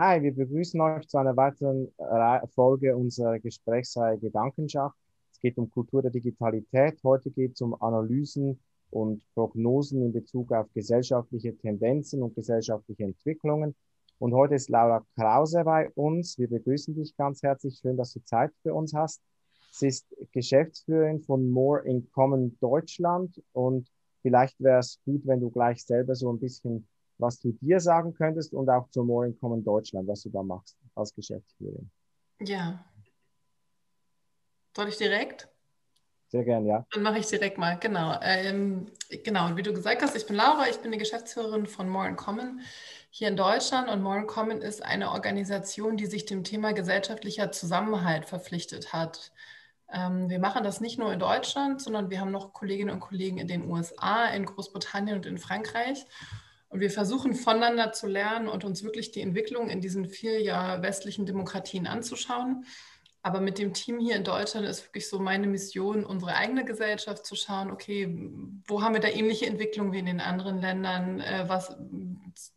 Hi, wir begrüßen euch zu einer weiteren Folge unserer Gesprächsreihe Gedankenschach. Es geht um Kultur der Digitalität. Heute geht es um Analysen und Prognosen in Bezug auf gesellschaftliche Tendenzen und gesellschaftliche Entwicklungen. Und heute ist Laura Krause bei uns. Wir begrüßen dich ganz herzlich. Schön, dass du Zeit für uns hast. Sie ist Geschäftsführerin von More in Common Deutschland und vielleicht wäre es gut, wenn du gleich selber so ein bisschen was du dir sagen könntest und auch zur More in Common Deutschland, was du da machst als Geschäftsführerin. Ja. Soll ich direkt? Sehr gern, ja. Dann mache ich direkt mal, genau. Ähm, genau, und wie du gesagt hast, ich bin Laura, ich bin die Geschäftsführerin von More in Common hier in Deutschland und More in Common ist eine Organisation, die sich dem Thema gesellschaftlicher Zusammenhalt verpflichtet hat. Ähm, wir machen das nicht nur in Deutschland, sondern wir haben noch Kolleginnen und Kollegen in den USA, in Großbritannien und in Frankreich. Und wir versuchen voneinander zu lernen und uns wirklich die Entwicklung in diesen vier Jahr westlichen Demokratien anzuschauen. Aber mit dem Team hier in Deutschland ist wirklich so meine Mission, unsere eigene Gesellschaft zu schauen, okay, wo haben wir da ähnliche Entwicklungen wie in den anderen Ländern? Äh, was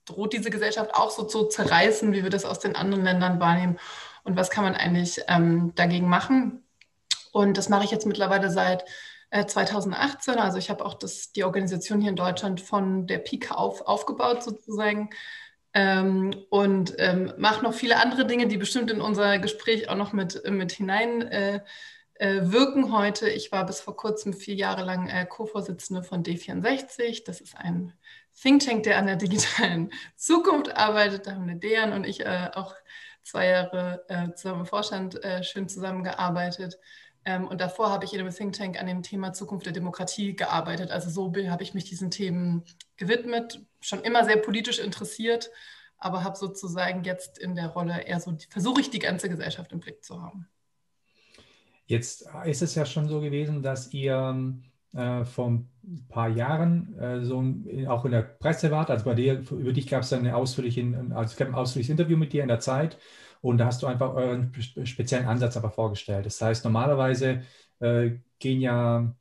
droht diese Gesellschaft auch so zu zerreißen, wie wir das aus den anderen Ländern wahrnehmen? Und was kann man eigentlich ähm, dagegen machen? Und das mache ich jetzt mittlerweile seit 2018. Äh, also ich habe auch das, die Organisation hier in Deutschland von der Pike auf aufgebaut sozusagen ähm, und ähm, mache noch viele andere Dinge, die bestimmt in unser Gespräch auch noch mit, mit hinein äh, äh, wirken heute. Ich war bis vor kurzem vier Jahre lang äh, Co-Vorsitzende von D64. Das ist ein Think Tank, der an der digitalen Zukunft arbeitet. Da haben eine Dejan und ich äh, auch zwei Jahre äh, zusammen im Vorstand schön zusammengearbeitet. Ähm, und davor habe ich in einem Think Tank an dem Thema Zukunft der Demokratie gearbeitet. Also so habe ich mich diesen Themen gewidmet, schon immer sehr politisch interessiert, aber habe sozusagen jetzt in der Rolle eher so, versuche ich die ganze Gesellschaft im Blick zu haben. Jetzt ist es ja schon so gewesen, dass ihr äh, vor ein paar Jahren äh, so auch in der Presse wart. Also bei dir, über dich gab es ein, ausführliche, also ein ausführliches Interview mit dir in der Zeit und da hast du einfach euren speziellen Ansatz aber vorgestellt. Das heißt, normalerweise äh, gehen ja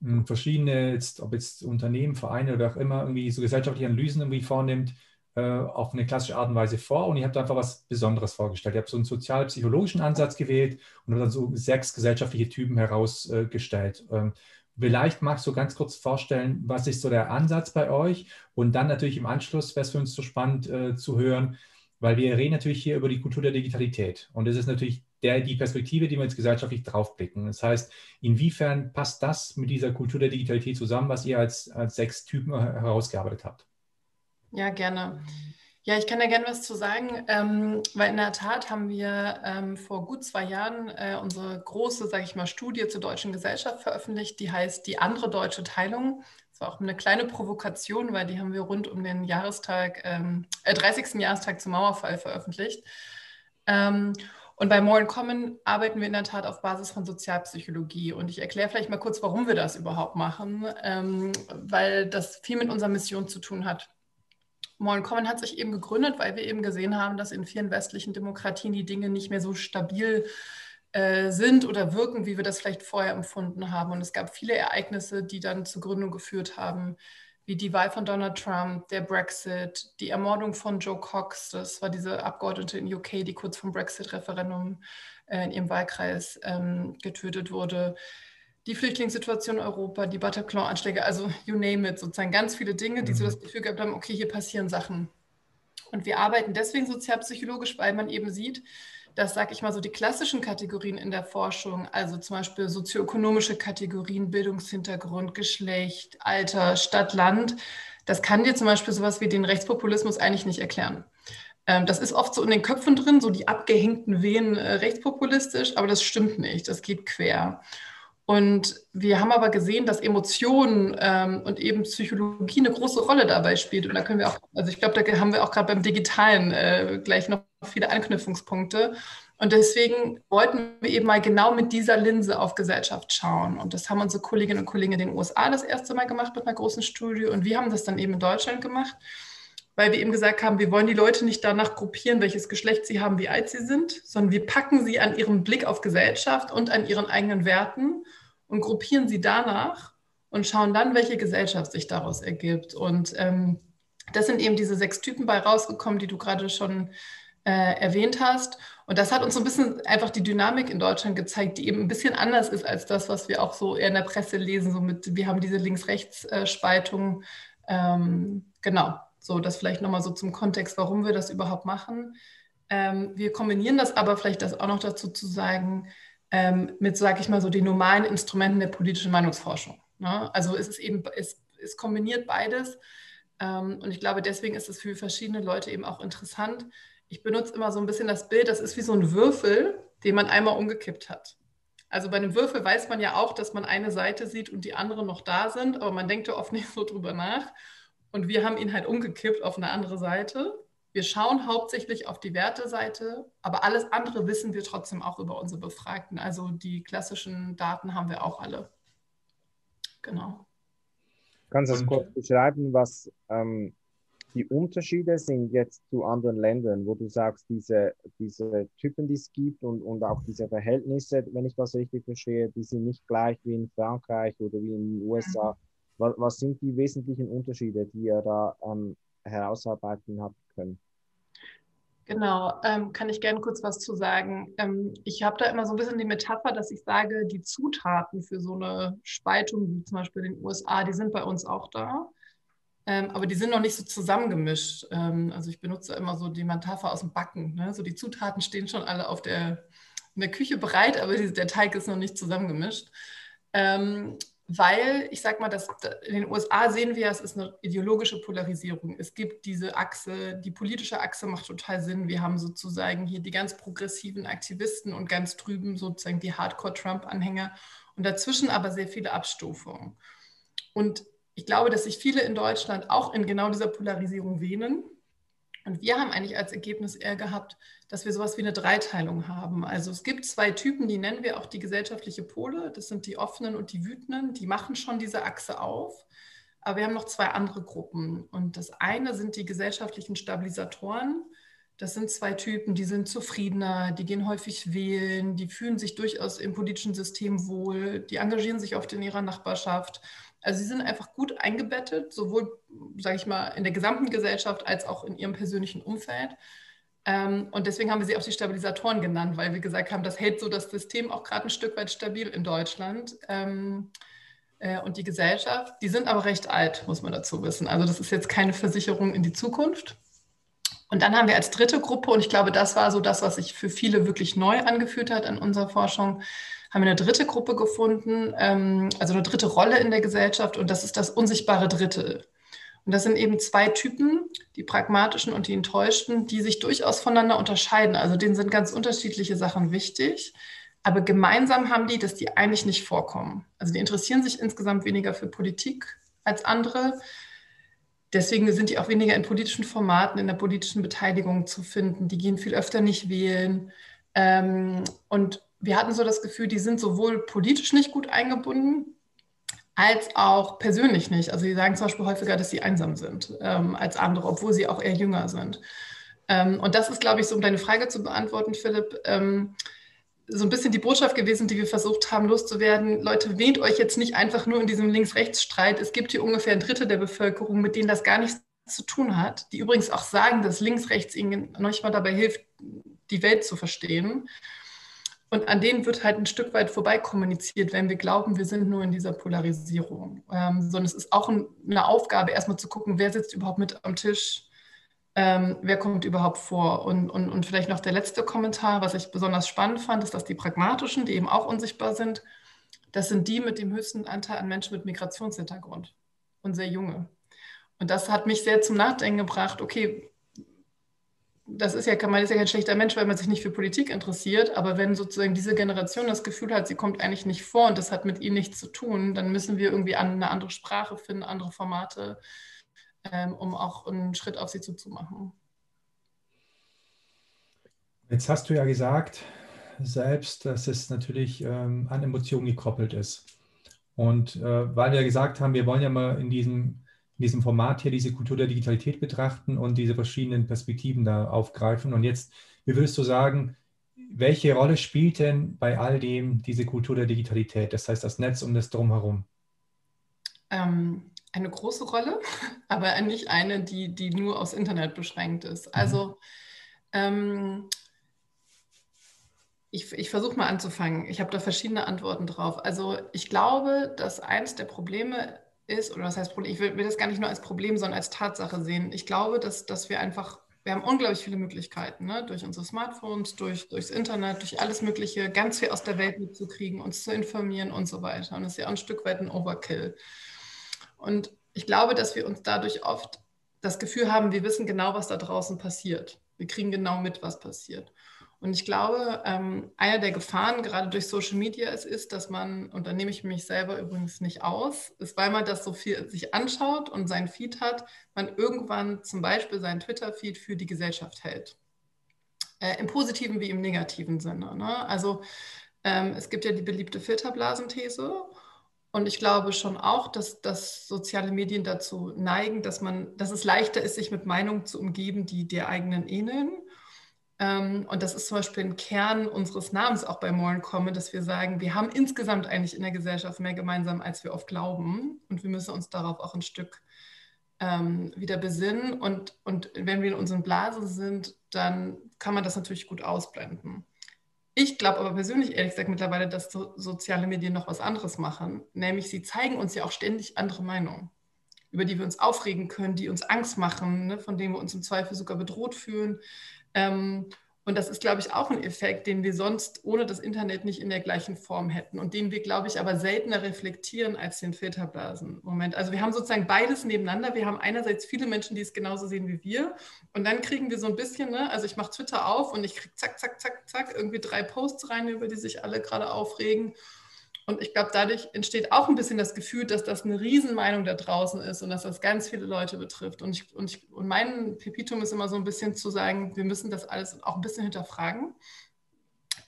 mh, hm, verschiedene, jetzt, ob jetzt Unternehmen, Vereine oder auch immer, irgendwie so gesellschaftliche Analysen irgendwie vornimmt, äh, auf eine klassische Art und Weise vor und ihr habt einfach was Besonderes vorgestellt. Ihr habt so einen sozial-psychologischen Ansatz gewählt und habt dann so sechs gesellschaftliche Typen herausgestellt. Ähm, Vielleicht magst du ganz kurz vorstellen, was ist so der Ansatz bei euch? Und dann natürlich im Anschluss wäre es für uns so spannend äh, zu hören, weil wir reden natürlich hier über die Kultur der Digitalität. Und das ist natürlich der, die Perspektive, die wir jetzt gesellschaftlich draufblicken. Das heißt, inwiefern passt das mit dieser Kultur der Digitalität zusammen, was ihr als, als sechs Typen herausgearbeitet habt? Ja, gerne. Ja, ich kann da gerne was zu sagen, ähm, weil in der Tat haben wir ähm, vor gut zwei Jahren äh, unsere große, sage ich mal, Studie zur deutschen Gesellschaft veröffentlicht, die heißt Die andere deutsche Teilung. Das war auch eine kleine Provokation, weil die haben wir rund um den Jahrestag, ähm, äh, 30. Jahrestag zum Mauerfall veröffentlicht. Ähm, und bei More in Common arbeiten wir in der Tat auf Basis von Sozialpsychologie. Und ich erkläre vielleicht mal kurz, warum wir das überhaupt machen, ähm, weil das viel mit unserer Mission zu tun hat. More in Common hat sich eben gegründet, weil wir eben gesehen haben, dass in vielen westlichen Demokratien die Dinge nicht mehr so stabil sind äh, sind oder wirken, wie wir das vielleicht vorher empfunden haben. Und es gab viele Ereignisse, die dann zur Gründung geführt haben, wie die Wahl von Donald Trump, der Brexit, die Ermordung von Joe Cox, das war diese Abgeordnete in UK, die kurz vom Brexit-Referendum äh, in ihrem Wahlkreis ähm, getötet wurde, die Flüchtlingssituation in Europa, die Bataclan-Anschläge, also you name it, sozusagen ganz viele Dinge, die so mhm. das Gefühl gehabt haben, okay, hier passieren Sachen. Und wir arbeiten deswegen sozialpsychologisch, weil man eben sieht, dass, sag ich mal, so die klassischen Kategorien in der Forschung, also zum Beispiel sozioökonomische Kategorien, Bildungshintergrund, Geschlecht, Alter, Stadt, Land, das kann dir zum Beispiel sowas wie den Rechtspopulismus eigentlich nicht erklären. Ähm, das ist oft so in den Köpfen drin, so die abgehängten Wehen äh, rechtspopulistisch, aber das stimmt nicht, das geht quer. Und wir haben aber gesehen, dass Emotionen ähm, und eben Psychologie eine große Rolle dabei spielt. Und da können wir auch, also ich glaube, da haben wir auch gerade beim Digitalen äh, gleich noch viele Anknüpfungspunkte. Und deswegen wollten wir eben mal genau mit dieser Linse auf Gesellschaft schauen. Und das haben unsere Kolleginnen und Kollegen in den USA das erste Mal gemacht mit einer großen Studie. Und wir haben das dann eben in Deutschland gemacht, weil wir eben gesagt haben, wir wollen die Leute nicht danach gruppieren, welches Geschlecht sie haben, wie alt sie sind, sondern wir packen sie an ihrem Blick auf Gesellschaft und an ihren eigenen Werten und gruppieren sie danach und schauen dann, welche Gesellschaft sich daraus ergibt. Und ähm, das sind eben diese sechs Typen bei rausgekommen, die du gerade schon äh, erwähnt hast. Und das hat uns so ein bisschen einfach die Dynamik in Deutschland gezeigt, die eben ein bisschen anders ist als das, was wir auch so eher in der Presse lesen. So mit, wir haben diese Links-Rechts-Spaltung. Ähm, genau, so das vielleicht nochmal so zum Kontext, warum wir das überhaupt machen. Ähm, wir kombinieren das aber vielleicht das auch noch dazu zu sagen, ähm, mit, sage ich mal, so den normalen Instrumenten der politischen Meinungsforschung. Ne? Also es ist eben, es, es kombiniert beides. Ähm, und ich glaube, deswegen ist es für verschiedene Leute eben auch interessant, ich benutze immer so ein bisschen das Bild, das ist wie so ein Würfel, den man einmal umgekippt hat. Also bei einem Würfel weiß man ja auch, dass man eine Seite sieht und die andere noch da sind, aber man denkt ja oft nicht so drüber nach. Und wir haben ihn halt umgekippt auf eine andere Seite. Wir schauen hauptsächlich auf die Werteseite, aber alles andere wissen wir trotzdem auch über unsere Befragten. Also die klassischen Daten haben wir auch alle. Genau. Kannst du das kurz beschreiben, was ähm, die Unterschiede sind jetzt zu anderen Ländern, wo du sagst, diese, diese Typen, die es gibt und, und auch diese Verhältnisse, wenn ich das richtig verstehe, die sind nicht gleich wie in Frankreich oder wie in den USA. Mhm. Was, was sind die wesentlichen Unterschiede, die ihr da ähm, herausarbeiten habt können? Genau, ähm, kann ich gerne kurz was zu sagen. Ähm, ich habe da immer so ein bisschen die Metapher, dass ich sage, die Zutaten für so eine Spaltung, wie zum Beispiel in den USA, die sind bei uns auch da. Ähm, aber die sind noch nicht so zusammengemischt. Ähm, also ich benutze immer so die Metapher aus dem Backen. Ne? So die Zutaten stehen schon alle auf der, in der Küche bereit, aber die, der Teig ist noch nicht zusammengemischt. Weil, ich sage mal, dass in den USA sehen wir, es ist eine ideologische Polarisierung. Es gibt diese Achse, die politische Achse macht total Sinn. Wir haben sozusagen hier die ganz progressiven Aktivisten und ganz drüben sozusagen die Hardcore-Trump-Anhänger und dazwischen aber sehr viele Abstufungen. Und ich glaube, dass sich viele in Deutschland auch in genau dieser Polarisierung wähnen. Und wir haben eigentlich als Ergebnis eher gehabt, dass wir sowas wie eine Dreiteilung haben. Also es gibt zwei Typen, die nennen wir auch die gesellschaftliche Pole. Das sind die offenen und die wütenden. Die machen schon diese Achse auf. Aber wir haben noch zwei andere Gruppen. Und das eine sind die gesellschaftlichen Stabilisatoren. Das sind zwei Typen, die sind zufriedener, die gehen häufig wählen, die fühlen sich durchaus im politischen System wohl, die engagieren sich oft in ihrer Nachbarschaft also sie sind einfach gut eingebettet, sowohl, sage ich mal, in der gesamten Gesellschaft als auch in ihrem persönlichen Umfeld. Ähm, und deswegen haben wir sie auch die Stabilisatoren genannt, weil wir gesagt haben, das hält so das System auch gerade ein Stück weit stabil in Deutschland. Ähm, äh, und die Gesellschaft, die sind aber recht alt, muss man dazu wissen. Also das ist jetzt keine Versicherung in die Zukunft. Und dann haben wir als dritte Gruppe, und ich glaube, das war so das, was sich für viele wirklich neu angefühlt hat in unserer Forschung, haben wir eine dritte Gruppe gefunden, ähm, also eine dritte Rolle in der Gesellschaft und das ist das unsichtbare Drittel. Und das sind eben zwei Typen, die pragmatischen und die enttäuschten, die sich durchaus voneinander unterscheiden. Also denen sind ganz unterschiedliche Sachen wichtig. Aber gemeinsam haben die, dass die eigentlich nicht vorkommen. Also die interessieren sich insgesamt weniger für Politik als andere. Deswegen sind die auch weniger in politischen Formaten, in der politischen Beteiligung zu finden. Die gehen viel öfter nicht wählen. Ähm, und wir hatten so das Gefühl, die sind sowohl politisch nicht gut eingebunden, als auch persönlich nicht. Also sie sagen zum Beispiel häufiger, dass sie einsam sind ähm, als andere, obwohl sie auch eher jünger sind. Ähm, und das ist, glaube ich, so um deine Frage zu beantworten, Philipp, ähm, so ein bisschen die Botschaft gewesen, die wir versucht haben loszuwerden. Leute, wähnt euch jetzt nicht einfach nur in diesem Links-Rechts-Streit. Es gibt hier ungefähr ein Drittel der Bevölkerung, mit denen das gar nichts zu tun hat, die übrigens auch sagen, dass Links-Rechts ihnen manchmal dabei hilft, die Welt zu verstehen. Und an denen wird halt ein Stück weit vorbei kommuniziert, wenn wir glauben, wir sind nur in dieser Polarisierung. Ähm, sondern es ist auch ein, eine Aufgabe, erstmal zu gucken, wer sitzt überhaupt mit am Tisch, ähm, wer kommt überhaupt vor. Und, und, und vielleicht noch der letzte Kommentar, was ich besonders spannend fand, ist, dass die pragmatischen, die eben auch unsichtbar sind, das sind die mit dem höchsten Anteil an Menschen mit Migrationshintergrund und sehr junge. Und das hat mich sehr zum Nachdenken gebracht, okay, das ist ja, man ist ja kein schlechter Mensch, weil man sich nicht für Politik interessiert, aber wenn sozusagen diese Generation das Gefühl hat, sie kommt eigentlich nicht vor und das hat mit ihnen nichts zu tun, dann müssen wir irgendwie eine andere Sprache finden, andere Formate, ähm, um auch einen Schritt auf sie zuzumachen. Jetzt hast du ja gesagt, selbst, dass es natürlich ähm, an Emotionen gekoppelt ist. Und äh, weil wir gesagt haben, wir wollen ja mal in diesem in diesem Format hier diese Kultur der Digitalität betrachten und diese verschiedenen Perspektiven da aufgreifen. Und jetzt, wie würdest du sagen, welche Rolle spielt denn bei all dem diese Kultur der Digitalität, das heißt das Netz und das Drumherum? Ähm, eine große Rolle, aber nicht eine, die, die nur aufs Internet beschränkt ist. Mhm. Also Ähm, ich, ich versuche mal anzufangen. Ich habe da verschiedene Antworten drauf. Also ich glaube, dass eins der Probleme ist, oder was heißt Problem, ich will, will, das gar nicht nur als Problem, sondern als Tatsache sehen. Ich glaube, dass, dass wir einfach, wir haben unglaublich viele Möglichkeiten, ne? durch unsere Smartphones, durch, durchs Internet, durch alles Mögliche, ganz viel aus der Welt mitzukriegen, uns zu informieren und so weiter. Und das ist ja auch ein Stück weit ein Overkill. Und ich glaube, dass wir uns dadurch oft das Gefühl haben, wir wissen genau, was da draußen passiert. Wir kriegen genau mit, was passiert. Und ich glaube, ähm, einer der Gefahren gerade durch Social Media ist, ist, dass man, und da nehme ich mich selber übrigens nicht aus, ist, weil man das so viel sich anschaut und seinen Feed hat, man irgendwann zum Beispiel seinen Twitter-Feed für die Gesellschaft hält. Äh, Im positiven wie im negativen Sinne. Ne? Also ähm, es gibt ja die beliebte Filterblasenthese. Und ich glaube schon auch, dass, dass soziale Medien dazu neigen, dass man, dass es leichter ist, sich mit Meinungen zu umgeben, die der eigenen ähneln und das ist zum Beispiel ein Kern unseres Namens auch bei Moren Common, dass wir sagen, wir haben insgesamt eigentlich in der Gesellschaft mehr gemeinsam, als wir oft glauben. Und wir müssen uns darauf auch ein Stück ähm, wieder besinnen. Und, und wenn wir in unseren Blasen sind, dann kann man das natürlich gut ausblenden. Ich glaube aber persönlich, ehrlich gesagt, mittlerweile, dass so, soziale Medien noch was anderes machen. Nämlich, sie zeigen uns ja auch ständig andere Meinungen, über die wir uns aufregen können, die uns Angst machen, ne, von denen wir uns im Zweifel sogar bedroht fühlen. Ähm, und das ist, glaube ich, auch ein Effekt, den wir sonst ohne das Internet nicht in der gleichen Form hätten und den wir, glaube ich, aber seltener reflektieren als den Filterblasen-Moment. Also wir haben sozusagen beides nebeneinander. Wir haben einerseits viele Menschen, die es genauso sehen wie wir und dann kriegen wir so ein bisschen, ne, also ich mache Twitter auf und ich kriege zack, zack, zack, zack, irgendwie drei Posts rein, über die sich alle gerade aufregen. Und ich glaube, dadurch entsteht auch ein bisschen das Gefühl, dass das eine Riesenmeinung da draußen ist und dass das ganz viele Leute betrifft. Und, ich, und, ich, und mein Pepitum ist immer so ein bisschen zu sagen, wir müssen das alles auch ein bisschen hinterfragen.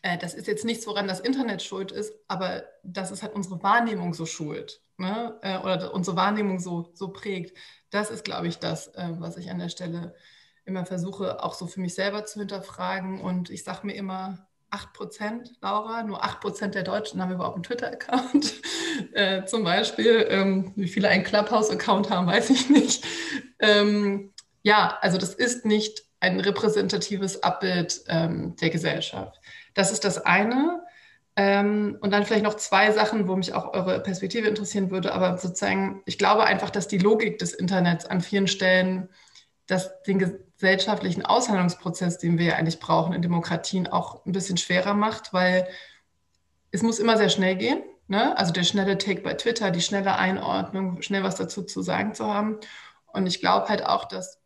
Äh, das ist jetzt nichts, woran das Internet schuld ist, aber das ist halt unsere Wahrnehmung so schuld ne? äh, oder unsere Wahrnehmung so, so prägt. Das ist, glaube ich, das, äh, was ich an der Stelle immer versuche, auch so für mich selber zu hinterfragen. Und ich sage mir immer, 8 Prozent, Laura, nur 8 Prozent der Deutschen haben überhaupt einen Twitter-Account. äh, zum Beispiel, ähm, wie viele einen Clubhouse-Account haben, weiß ich nicht. Ähm, ja, also das ist nicht ein repräsentatives Abbild ähm, der Gesellschaft. Das ist das eine. Ähm, und dann vielleicht noch zwei Sachen, wo mich auch eure Perspektive interessieren würde. Aber sozusagen, ich glaube einfach, dass die Logik des Internets an vielen Stellen das den gesellschaftlichen Aushandlungsprozess, den wir ja eigentlich brauchen in Demokratien, auch ein bisschen schwerer macht, weil es muss immer sehr schnell gehen. Ne? Also der schnelle Take bei Twitter, die schnelle Einordnung, schnell was dazu zu sagen zu haben. Und ich glaube halt auch, dass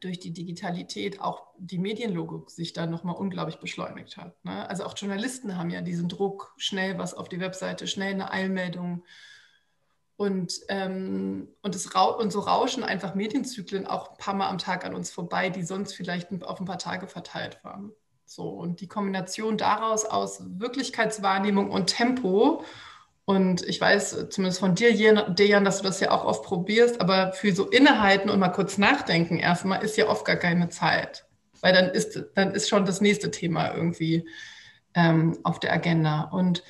durch die Digitalität auch die Medienlogik sich da nochmal unglaublich beschleunigt hat. Ne? Also auch Journalisten haben ja diesen Druck, schnell was auf die Webseite, schnell eine Eilmeldung, und, ähm, und, es und so rauschen einfach Medienzyklen auch ein paar Mal am Tag an uns vorbei, die sonst vielleicht auf ein paar Tage verteilt waren. So, und die Kombination daraus aus Wirklichkeitswahrnehmung und Tempo, und ich weiß zumindest von dir, Dejan, dass du das ja auch oft probierst, aber für so Innehalten und mal kurz nachdenken erstmal ist ja oft gar keine Zeit. Weil dann ist, dann ist schon das nächste Thema irgendwie ähm, auf der Agenda. Und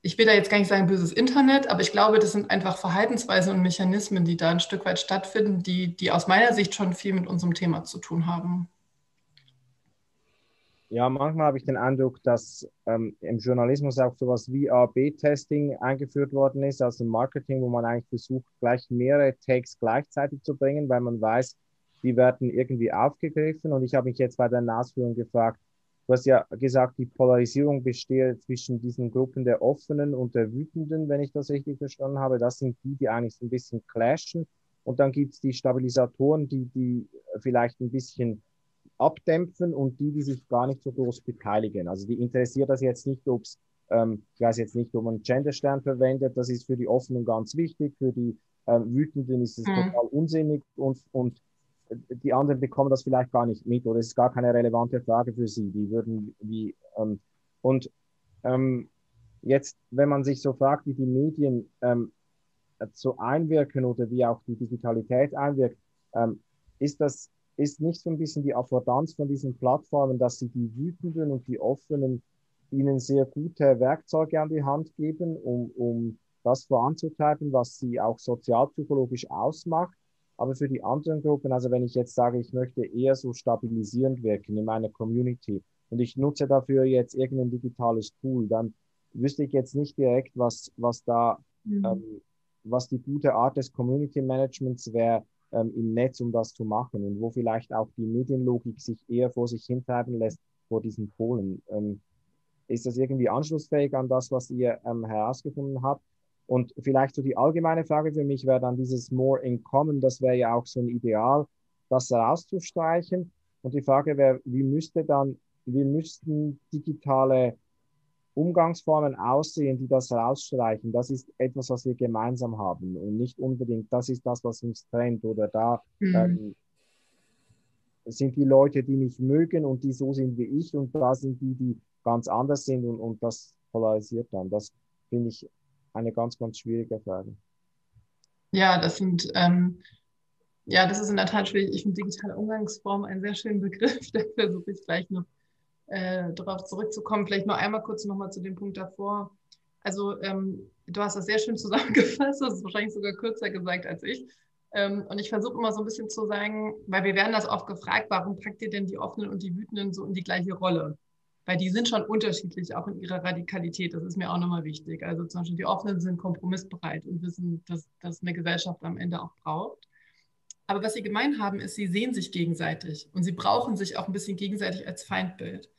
ich will da jetzt gar nicht sagen böses Internet, aber ich glaube, das sind einfach Verhaltensweisen und Mechanismen, die da ein Stück weit stattfinden, die, die aus meiner Sicht schon viel mit unserem Thema zu tun haben. Ja, manchmal habe ich den Eindruck, dass ähm, im Journalismus auch sowas wie A-B-Testing eingeführt worden ist, also im Marketing, wo man eigentlich versucht, gleich mehrere Takes gleichzeitig zu bringen, weil man weiß, die werden irgendwie aufgegriffen. Und ich habe mich jetzt bei der Ausführung gefragt, Du hast ja gesagt, die Polarisierung besteht zwischen diesen Gruppen der Offenen und der Wütenden, wenn ich das richtig verstanden habe. Das sind die, die eigentlich so ein bisschen clashen. Und dann gibt es die Stabilisatoren, die, die vielleicht ein bisschen abdämpfen und die, die sich gar nicht so groß beteiligen. Also die interessiert das jetzt nicht, ob es, ähm, ich weiß jetzt nicht, ob man Genderstern verwendet, das ist für die Offenen ganz wichtig, für die ähm, Wütenden ist es mhm. total unsinnig und, und die anderen bekommen das vielleicht gar nicht mit oder es ist gar keine relevante Frage für sie. Die würden wie ähm, und ähm, jetzt, wenn man sich so fragt, wie die Medien ähm, so einwirken oder wie auch die Digitalität einwirkt, ähm, ist das ist nicht so ein bisschen die Affordanz von diesen Plattformen, dass sie die Wütenden und die Offenen ihnen sehr gute Werkzeuge an die Hand geben, um, um das voranzutreiben, was sie auch sozialpsychologisch ausmacht Aber für die anderen Gruppen, also wenn ich jetzt sage, ich möchte eher so stabilisierend wirken in meiner Community und ich nutze dafür jetzt irgendein digitales Tool, dann wüsste ich jetzt nicht direkt, was, was da, mhm. ähm, was die gute Art des Community Managements wäre ähm, im Netz, um das zu machen und wo vielleicht auch die Medienlogik sich eher vor sich hintreiben lässt vor diesen Polen. Ähm, ist das irgendwie anschlussfähig an das, was ihr ähm, herausgefunden habt? Und vielleicht so die allgemeine Frage für mich wäre dann dieses More in Common, das wäre ja auch so ein Ideal, das herauszustreichen. Und die Frage wäre, wie müsste dann, wie müssten digitale Umgangsformen aussehen, die das herausstreichen? Das ist etwas, was wir gemeinsam haben und nicht unbedingt, das ist das, was uns trennt oder da mhm. ähm, sind die Leute, die mich mögen und die so sind wie ich und da sind die, die ganz anders sind und, und das polarisiert dann. Das finde ich eine ganz, ganz schwierige Frage. Ja, das sind, ähm, ja, das ist in der Tat schwierig. Ich finde digitale Umgangsform einen sehr schönen Begriff. Da versuche ich gleich noch äh, darauf zurückzukommen. Vielleicht nur einmal kurz nochmal zu dem Punkt davor. Also ähm, du hast das sehr schön zusammengefasst, das ist wahrscheinlich sogar kürzer gesagt als ich. Ähm, und ich versuche immer so ein bisschen zu sagen, weil wir werden das oft gefragt, warum packt ihr denn die Offenen und die Wütenden so in die gleiche Rolle? Weil die sind schon unterschiedlich, auch in ihrer Radikalität. Das ist mir auch nochmal wichtig. Also zum Beispiel die Offenen sind kompromissbereit und wissen, dass das eine Gesellschaft am Ende auch braucht. Aber was sie gemein haben, ist, sie sehen sich gegenseitig und sie brauchen sich auch ein bisschen gegenseitig als Feindbild.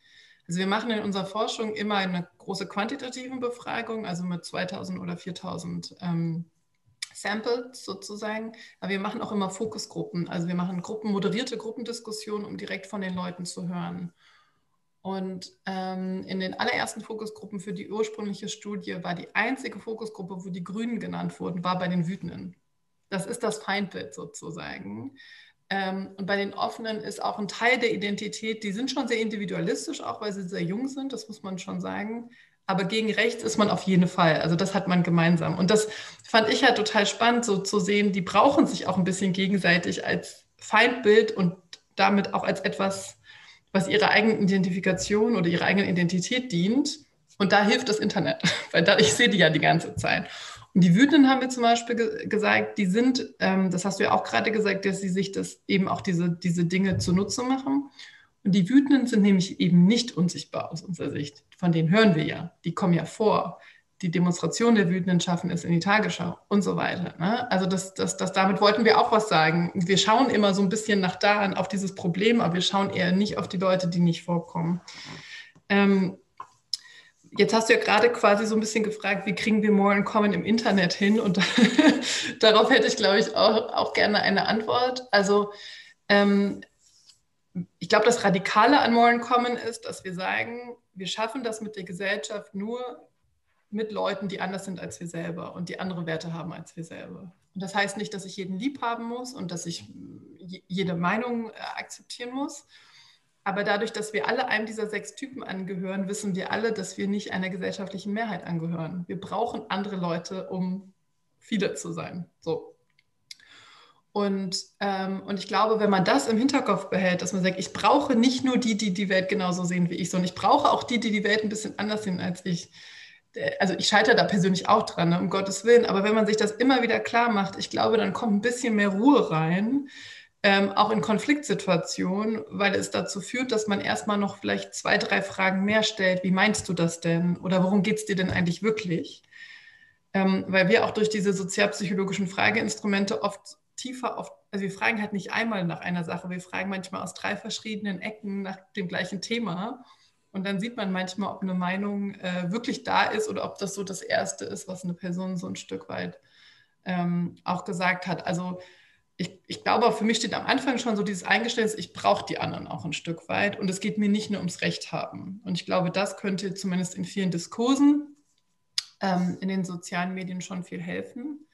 Also wir machen in unserer Forschung immer eine große quantitative Befragung, also mit 2000 oder 4000 ähm, Samples sozusagen. Aber wir machen auch immer Fokusgruppen. Also wir machen Gruppen, moderierte Gruppendiskussionen, um direkt von den Leuten zu hören. Und ähm, in den allerersten Fokusgruppen für die ursprüngliche Studie war die einzige Fokusgruppe, wo die Grünen genannt wurden, war bei den Wütenden. Das ist das Feindbild sozusagen. Ähm, und bei den Offenen ist auch ein Teil der Identität, die sind schon sehr individualistisch, auch weil sie sehr jung sind, das muss man schon sagen. Aber gegen rechts ist man auf jeden Fall. Also das hat man gemeinsam. Und das fand ich halt total spannend, so zu sehen, die brauchen sich auch ein bisschen gegenseitig als Feindbild und damit auch als etwas, was ihrer eigenen Identifikation oder ihrer eigenen Identität dient. Und da hilft das Internet, weil da, ich sehe die ja die ganze Zeit. Und die Wütenden haben wir zum Beispiel ge gesagt, die sind, ähm, das hast du ja auch gerade gesagt, dass sie sich das eben auch diese, diese Dinge zunutze machen. Und die Wütenden sind nämlich eben nicht unsichtbar aus unserer Sicht. Von denen hören wir ja. Die kommen ja vor. Die Demonstration der Wütenden schaffen es in die Tagesschau und so weiter. Ne? Also das, das, das, damit wollten wir auch was sagen. Wir schauen immer so ein bisschen nach da auf dieses Problem, aber wir schauen eher nicht auf die Leute, die nicht vorkommen. Ähm, Jetzt hast du ja gerade quasi so ein bisschen gefragt, wie kriegen wir More in Common im Internet hin? Und darauf hätte ich, glaube ich, auch, auch gerne eine Antwort. Also ähm, ich glaube, das Radikale an More in Common ist, dass wir sagen, wir schaffen das mit der Gesellschaft nur mit Leuten, die anders sind als wir selber und die andere Werte haben als wir selber. Und das heißt nicht, dass ich jeden lieb haben muss und dass ich jede Meinung äh, akzeptieren muss, aber dadurch, dass wir alle einem dieser sechs Typen angehören, wissen wir alle, dass wir nicht einer gesellschaftlichen Mehrheit angehören. Wir brauchen andere Leute, um viele zu sein. So. Und, ähm, und ich glaube, wenn man das im Hinterkopf behält, dass man sagt, ich brauche nicht nur die, die die Welt genauso sehen wie ich, sondern ich brauche auch die, die die Welt ein bisschen anders sehen als ich. Also ich scheitere da persönlich auch dran, ne, um Gottes Willen. Aber wenn man sich das immer wieder klar macht, ich glaube, dann kommt ein bisschen mehr Ruhe rein ähm, auch in Konfliktsituationen, weil es dazu führt, dass man erstmal noch vielleicht zwei, drei Fragen mehr stellt. Wie meinst du das denn? Oder worum geht es dir denn eigentlich wirklich? Ähm, weil wir auch durch diese sozialpsychologischen Frageinstrumente oft tiefer auf, also wir fragen halt nicht einmal nach einer Sache, wir fragen manchmal aus drei verschiedenen Ecken nach dem gleichen Thema. Und dann sieht man manchmal, ob eine Meinung äh, wirklich da ist oder ob das so das Erste ist, was eine Person so ein Stück weit ähm, auch gesagt hat. Also ich, ich glaube, für mich steht am Anfang schon so dieses Eingeständnis, ich brauche die anderen auch ein Stück weit und es geht mir nicht nur ums Recht haben. Und ich glaube, das könnte zumindest in vielen Diskursen ähm, in den sozialen Medien schon viel helfen.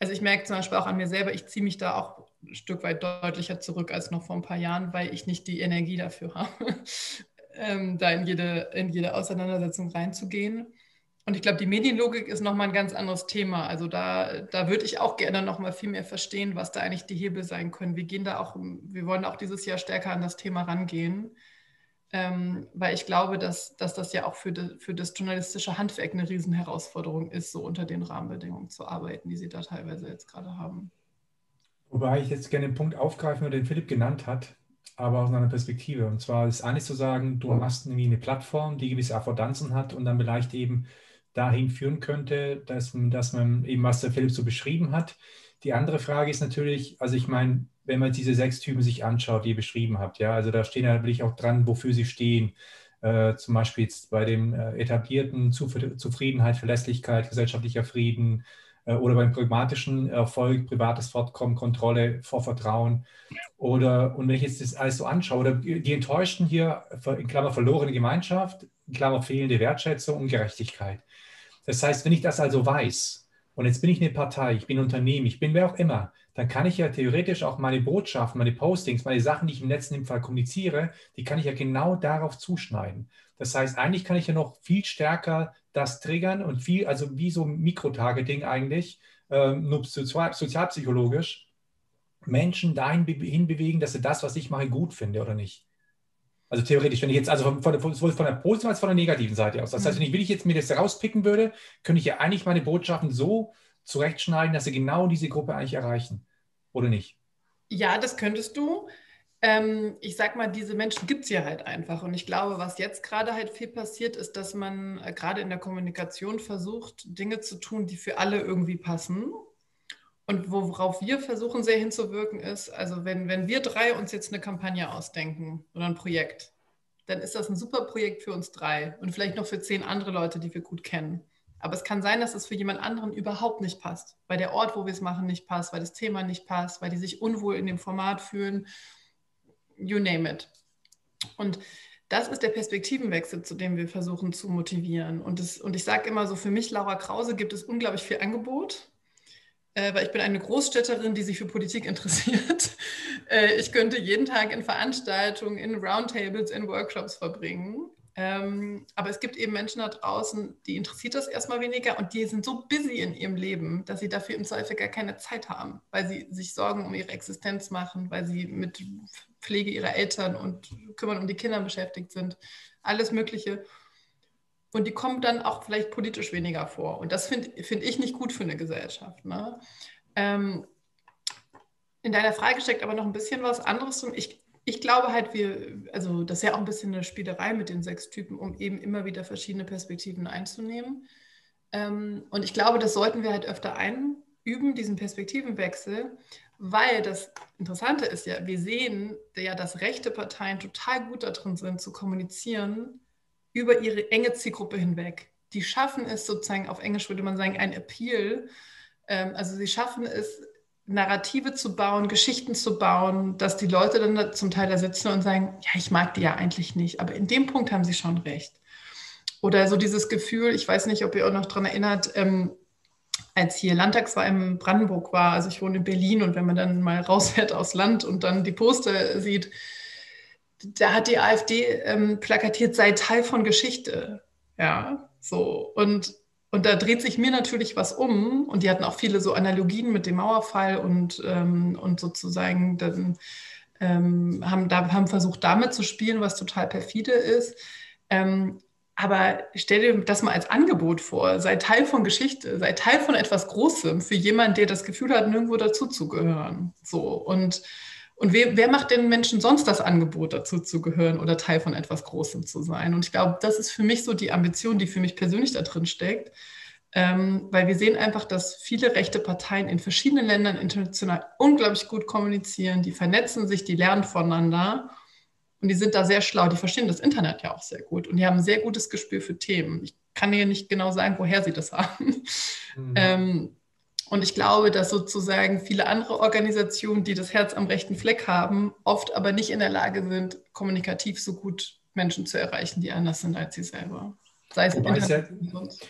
Also ich merke zum Beispiel auch an mir selber, ich ziehe mich da auch ein Stück weit deutlicher zurück als noch vor ein paar Jahren, weil ich nicht die Energie dafür habe, ähm, da in jede, in jede Auseinandersetzung reinzugehen. Und ich glaube, die Medienlogik ist nochmal ein ganz anderes Thema. Also da, da würde ich auch gerne nochmal viel mehr verstehen, was da eigentlich die Hebel sein können. Wir gehen da auch, wir wollen auch dieses Jahr stärker an das Thema rangehen. Ähm, weil ich glaube, dass, dass das ja auch für, de, für das journalistische Handwerk eine Riesenherausforderung ist, so unter den Rahmenbedingungen zu arbeiten, die Sie da teilweise jetzt gerade haben. Wobei ich jetzt gerne den Punkt aufgreifen den Philipp genannt hat, aber aus einer Perspektive. Und zwar ist eine zu sagen, du hast irgendwie eine Plattform, die gewisse Affordanzen hat und dann vielleicht eben dahin führen könnte, dass, dass man eben, was der Philipp so beschrieben hat. Die andere Frage ist natürlich, also ich meine, wenn man diese sechs Typen sich anschaut, die ihr beschrieben habt, ja, also da stehen ja wirklich auch dran, wofür sie stehen. Äh, zum Beispiel jetzt bei dem äh, etablierten Zufriedenheit, Verlässlichkeit, gesellschaftlicher Frieden, oder beim pragmatischen Erfolg, privates Fortkommen, Kontrolle, Vorvertrauen. Oder, und wenn ich jetzt das alles so anschaue, oder die Enttäuschten hier, in Klammer verlorene Gemeinschaft, in Klammer fehlende Wertschätzung und Gerechtigkeit. Das heißt, wenn ich das also weiß, und jetzt bin ich eine Partei, ich bin ein Unternehmen, ich bin wer auch immer, dann kann ich ja theoretisch auch meine Botschaften, meine Postings, meine Sachen, die ich im dem Fall kommuniziere, die kann ich ja genau darauf zuschneiden. Das heißt, eigentlich kann ich ja noch viel stärker das triggern und viel, also wie so Mikrotargeting eigentlich, äh, nur sozial, sozialpsychologisch, Menschen dahin hinbewegen, dass sie das, was ich mache, gut finde oder nicht. Also theoretisch, wenn ich jetzt, also von, von, sowohl von der positiven als von der negativen Seite aus. Das heißt, mhm. wenn ich, wenn ich jetzt mir das rauspicken würde, könnte ich ja eigentlich meine Botschaften so zurechtschneiden, dass sie genau diese Gruppe eigentlich erreichen. Oder nicht? Ja, das könntest du ähm, ich sag mal, diese Menschen gibt es ja halt einfach. Und ich glaube, was jetzt gerade halt viel passiert, ist, dass man äh, gerade in der Kommunikation versucht, Dinge zu tun, die für alle irgendwie passen. Und worauf wir versuchen, sehr hinzuwirken, ist, also wenn, wenn wir drei uns jetzt eine Kampagne ausdenken oder ein Projekt, dann ist das ein super Projekt für uns drei und vielleicht noch für zehn andere Leute, die wir gut kennen. Aber es kann sein, dass es für jemand anderen überhaupt nicht passt, weil der Ort, wo wir es machen, nicht passt, weil das Thema nicht passt, weil die sich unwohl in dem Format fühlen you name it. Und das ist der Perspektivenwechsel, zu dem wir versuchen zu motivieren. Und, das, und ich sage immer so, für mich, Laura Krause, gibt es unglaublich viel Angebot, äh, weil ich bin eine Großstädterin, die sich für Politik interessiert. Äh, ich könnte jeden Tag in Veranstaltungen, in Roundtables, in Workshops verbringen. Ähm, aber es gibt eben Menschen da draußen, die interessiert das erstmal weniger und die sind so busy in ihrem Leben, dass sie dafür im Zweifel gar keine Zeit haben, weil sie sich Sorgen um ihre Existenz machen, weil sie mit Pflege ihrer Eltern und kümmern um die Kinder beschäftigt sind. Alles Mögliche. Und die kommen dann auch vielleicht politisch weniger vor. Und das finde find ich nicht gut für eine Gesellschaft. Ne? Ähm, in deiner Frage steckt aber noch ein bisschen was anderes. Ich, ich glaube halt, wir, also das ist ja auch ein bisschen eine Spielerei mit den sechs Typen, um eben immer wieder verschiedene Perspektiven einzunehmen. Ähm, und ich glaube, das sollten wir halt öfter einüben, diesen Perspektivenwechsel, weil das Interessante ist ja, wir sehen ja, dass rechte Parteien total gut darin sind, zu kommunizieren über ihre enge Zielgruppe hinweg. Die schaffen es sozusagen, auf Englisch würde man sagen, ein Appeal. Ähm, also sie schaffen es, Narrative zu bauen, Geschichten zu bauen, dass die Leute dann da zum Teil da sitzen und sagen, ja, ich mag die ja eigentlich nicht, aber in dem Punkt haben sie schon recht. Oder so dieses Gefühl, ich weiß nicht, ob ihr euch noch daran erinnert, ähm, als hier Landtagswahl in Brandenburg war, also ich wohne in Berlin und wenn man dann mal rausfährt aufs Land und dann die Poster sieht, da hat die AfD ähm, plakatiert, sei Teil von Geschichte. Ja, so. Und, und da dreht sich mir natürlich was um. Und die hatten auch viele so Analogien mit dem Mauerfall und, ähm, und sozusagen dann, ähm, haben, da, haben versucht, damit zu spielen, was total perfide ist. Ähm, aber stell dir das mal als Angebot vor. Sei Teil von Geschichte, sei Teil von etwas Großem für jemanden, der das Gefühl hat, nirgendwo dazuzugehören. So. Und, und wer, wer macht den Menschen sonst das Angebot, dazu zu gehören oder Teil von etwas Großem zu sein? Und ich glaube, das ist für mich so die Ambition, die für mich persönlich da drin steckt. Ähm, weil wir sehen einfach, dass viele rechte Parteien in verschiedenen Ländern international unglaublich gut kommunizieren, die vernetzen sich, die lernen voneinander und die sind da sehr schlau, die verstehen das Internet ja auch sehr gut und die haben ein sehr gutes Gespür für Themen. Ich kann dir nicht genau sagen, woher sie das haben. Mhm. Ähm, und ich glaube, dass sozusagen viele andere Organisationen, die das Herz am rechten Fleck haben, oft aber nicht in der Lage sind, kommunikativ so gut Menschen zu erreichen, die anders sind als sie selber. Sei es wobei, es ja,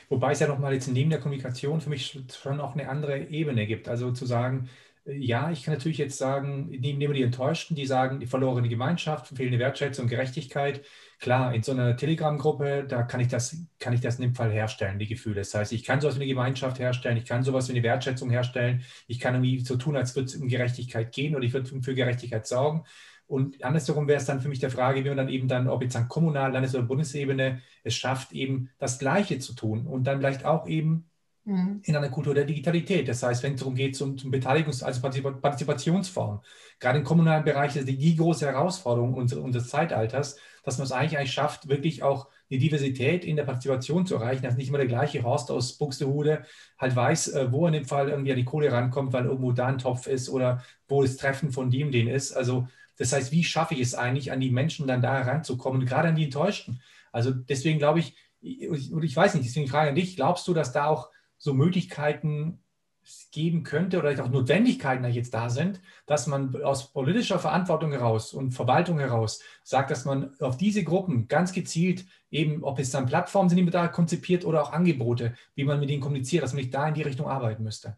wobei es ja nochmal jetzt neben der Kommunikation für mich schon auch eine andere Ebene gibt. Also zu sagen, ja, ich kann natürlich jetzt sagen, nehmen wir die Enttäuschten, die sagen, die verlorene Gemeinschaft, fehlende Wertschätzung, Gerechtigkeit. Klar, in so einer Telegram-Gruppe, da kann ich das, kann ich das in dem Fall herstellen, die Gefühle. Das heißt, ich kann sowas wie eine Gemeinschaft herstellen, ich kann sowas wie eine Wertschätzung herstellen, ich kann irgendwie so tun, als würde es um Gerechtigkeit gehen oder ich würde für Gerechtigkeit sorgen. Und andersherum wäre es dann für mich der Frage, wie man dann eben dann, ob jetzt an Kommunal-, Landes- oder Bundesebene es schafft, eben das Gleiche zu tun und dann vielleicht auch eben mhm. in einer Kultur der Digitalität. Das heißt, wenn es darum geht, zum, zum Beteiligungs-, also Partizipationsform, gerade im kommunalen Bereich ist die, große Herausforderung unseres, unseres Zeitalters, dass man es eigentlich, eigentlich schafft, wirklich auch die Diversität in der Partizipation zu erreichen, dass nicht immer der gleiche Horst aus Buxtehude halt weiß, äh, wo in dem Fall irgendwie an die Kohle rankommt, weil irgendwo da ein Topf ist oder wo das Treffen von dem den ist. Also das heißt, wie schaffe ich es eigentlich, an die Menschen dann da heranzukommen, gerade an die Enttäuschten? Also deswegen glaube ich, und ich weiß nicht, deswegen Frage an dich, glaubst du, dass da auch so Möglichkeiten geben könnte oder auch Notwendigkeiten jetzt da sind, dass man aus politischer Verantwortung heraus und Verwaltung heraus sagt, dass man auf diese Gruppen ganz gezielt eben, ob es dann Plattformen sind, die man da konzipiert oder auch Angebote, wie man mit denen kommuniziert, dass man nicht da in die Richtung arbeiten müsste.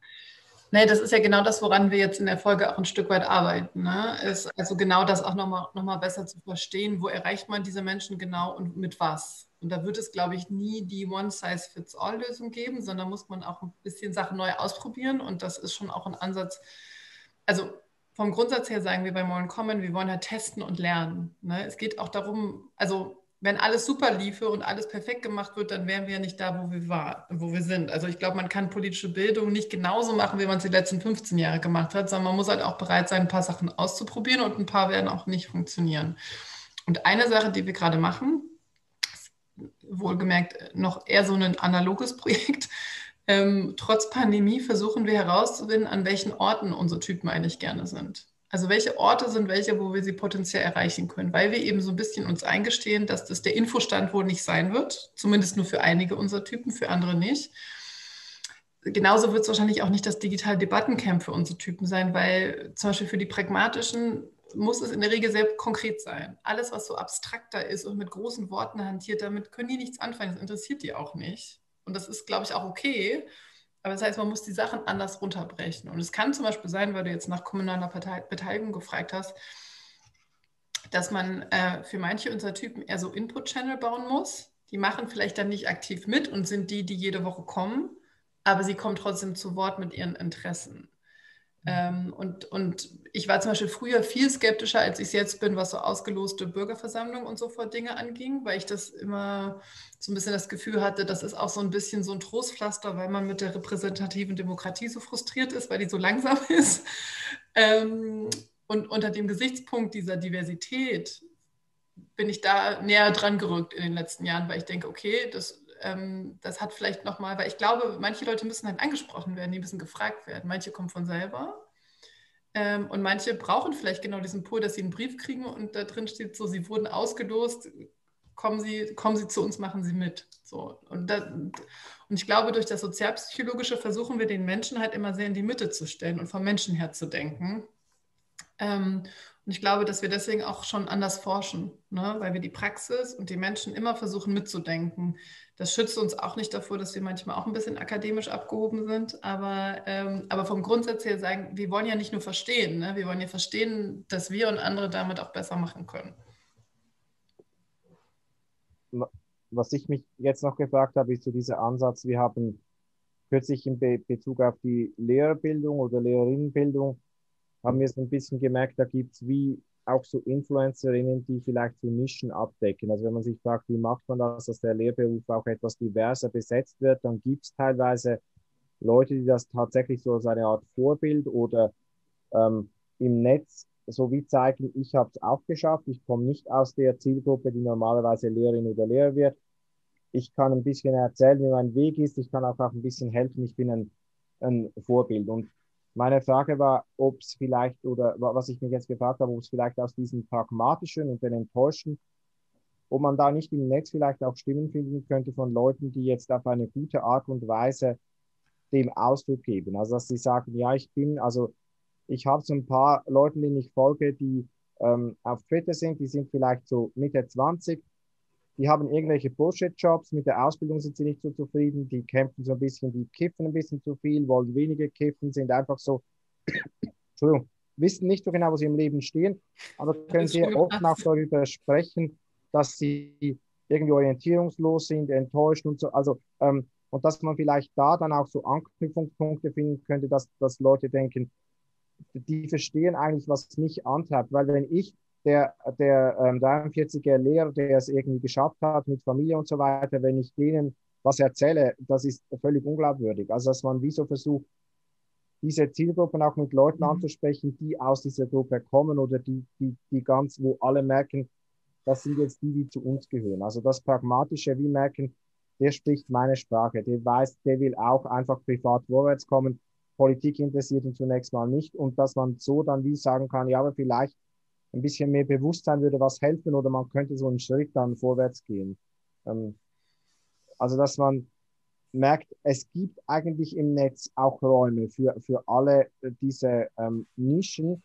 Nee, das ist ja genau das, woran wir jetzt in der Folge auch ein Stück weit arbeiten. Ne? Ist also genau das auch nochmal noch mal besser zu verstehen, wo erreicht man diese Menschen genau und mit was. Und da wird es, glaube ich, nie die One-Size-Fits-All-Lösung geben, sondern muss man auch ein bisschen Sachen neu ausprobieren. Und das ist schon auch ein Ansatz. Also vom Grundsatz her sagen wir bei Mollen Common, wir wollen ja testen und lernen. Ne? Es geht auch darum, also wenn alles super liefe und alles perfekt gemacht wird, dann wären wir ja nicht da, wo wir waren, wo wir sind. Also ich glaube, man kann politische Bildung nicht genauso machen, wie man es die letzten 15 Jahre gemacht hat, sondern man muss halt auch bereit sein, ein paar Sachen auszuprobieren und ein paar werden auch nicht funktionieren. Und eine Sache, die wir gerade machen, wohlgemerkt noch eher so ein analoges Projekt. Ähm, trotz Pandemie versuchen wir herauszufinden, an welchen Orten unsere Typen eigentlich gerne sind. Also welche Orte sind welche, wo wir sie potenziell erreichen können, weil wir eben so ein bisschen uns eingestehen, dass das der Infostand wohl nicht sein wird, zumindest nur für einige unserer Typen, für andere nicht. Genauso wird es wahrscheinlich auch nicht das digitale Debattencamp für unsere Typen sein, weil zum Beispiel für die pragmatischen muss es in der Regel sehr konkret sein. Alles, was so abstrakter ist und mit großen Worten hantiert, damit können die nichts anfangen. Das interessiert die auch nicht. Und das ist, glaube ich, auch okay. Aber das heißt, man muss die Sachen anders runterbrechen. Und es kann zum Beispiel sein, weil du jetzt nach kommunaler Beteiligung gefragt hast, dass man äh, für manche unserer Typen eher so Input-Channel bauen muss. Die machen vielleicht dann nicht aktiv mit und sind die, die jede Woche kommen, aber sie kommen trotzdem zu Wort mit ihren Interessen. Ähm, und, und ich war zum Beispiel früher viel skeptischer, als ich es jetzt bin, was so ausgeloste Bürgerversammlungen und so vor Dinge anging, weil ich das immer so ein bisschen das Gefühl hatte, das ist auch so ein bisschen so ein Trostpflaster, weil man mit der repräsentativen Demokratie so frustriert ist, weil die so langsam ist. Ähm, und unter dem Gesichtspunkt dieser Diversität bin ich da näher dran gerückt in den letzten Jahren, weil ich denke, okay, das ähm, das hat vielleicht nochmal, weil ich glaube, manche Leute müssen halt angesprochen werden, die müssen gefragt werden. Manche kommen von selber. Ähm, und manche brauchen vielleicht genau diesen Pool, dass sie einen Brief kriegen und da drin steht so, sie wurden ausgelost, kommen Sie, kommen Sie zu uns, machen Sie mit. So. Und, da, und ich glaube, durch das Sozialpsychologische versuchen wir den Menschen halt immer sehr in die Mitte zu stellen und vom Menschen her zu denken. Ähm, und ich glaube, dass wir deswegen auch schon anders forschen, ne? weil wir die Praxis und die Menschen immer versuchen mitzudenken. Das schützt uns auch nicht davor, dass wir manchmal auch ein bisschen akademisch abgehoben sind, aber, ähm, aber vom Grundsatz her sagen, wir wollen ja nicht nur verstehen, ne? wir wollen ja verstehen, dass wir und andere damit auch besser machen können. Was ich mich jetzt noch gefragt habe, ist so dieser Ansatz, wir haben kürzlich in Be Bezug auf die Lehrerbildung oder Lehrerinnenbildung haben wir es ein bisschen gemerkt, da gibt es wie auch so Influencerinnen, die vielleicht so Nischen abdecken. Also wenn man sich fragt, wie macht man das, dass der Lehrberuf auch etwas diverser besetzt wird, dann gibt es teilweise Leute, die das tatsächlich so als eine Art Vorbild oder ähm, im Netz so wie zeigen, ich habe es auch geschafft, ich komme nicht aus der Zielgruppe, die normalerweise Lehrerin oder Lehrer wird. Ich kann ein bisschen erzählen, wie mein Weg ist, ich kann auch, auch ein bisschen helfen, ich bin ein, ein Vorbild. Und meine Frage war, ob es vielleicht, oder was ich mich jetzt gefragt habe, ob es vielleicht aus diesen pragmatischen und den enttäuschten, ob man da nicht im Netz vielleicht auch Stimmen finden könnte von Leuten, die jetzt auf eine gute Art und Weise dem Ausdruck geben. Also dass sie sagen, ja, ich bin, also ich habe so ein paar Leute, denen ich folge, die ähm, auf Twitter sind, die sind vielleicht so Mitte 20, die haben irgendwelche Bullshit-Jobs, mit der Ausbildung sind sie nicht so zufrieden, die kämpfen so ein bisschen, die kiffen ein bisschen zu viel, wollen weniger kiffen, sind einfach so, Entschuldigung, wissen nicht so genau, wo sie im Leben stehen, aber können sehr oft auch darüber sprechen, dass sie irgendwie orientierungslos sind, enttäuscht und so. Also, ähm, und dass man vielleicht da dann auch so Anknüpfungspunkte finden könnte, dass, dass Leute denken, die verstehen eigentlich, was mich antreibt. Weil wenn ich der, der ähm, 43er Lehrer, der es irgendwie geschafft hat mit Familie und so weiter, wenn ich denen was erzähle, das ist völlig unglaubwürdig. Also dass man wie so versucht, diese Zielgruppen auch mit Leuten mhm. anzusprechen, die aus dieser Gruppe kommen oder die, die, die ganz, wo alle merken, das sind jetzt die, die zu uns gehören. Also das Pragmatische, wie merken, der spricht meine Sprache, der weiß, der will auch einfach privat vorwärts kommen. Politik interessiert ihn zunächst mal nicht und dass man so dann wie sagen kann, ja, aber vielleicht ein bisschen mehr Bewusstsein würde was helfen oder man könnte so einen Schritt dann vorwärts gehen. Ähm, also dass man merkt, es gibt eigentlich im Netz auch Räume für, für alle diese ähm, Nischen,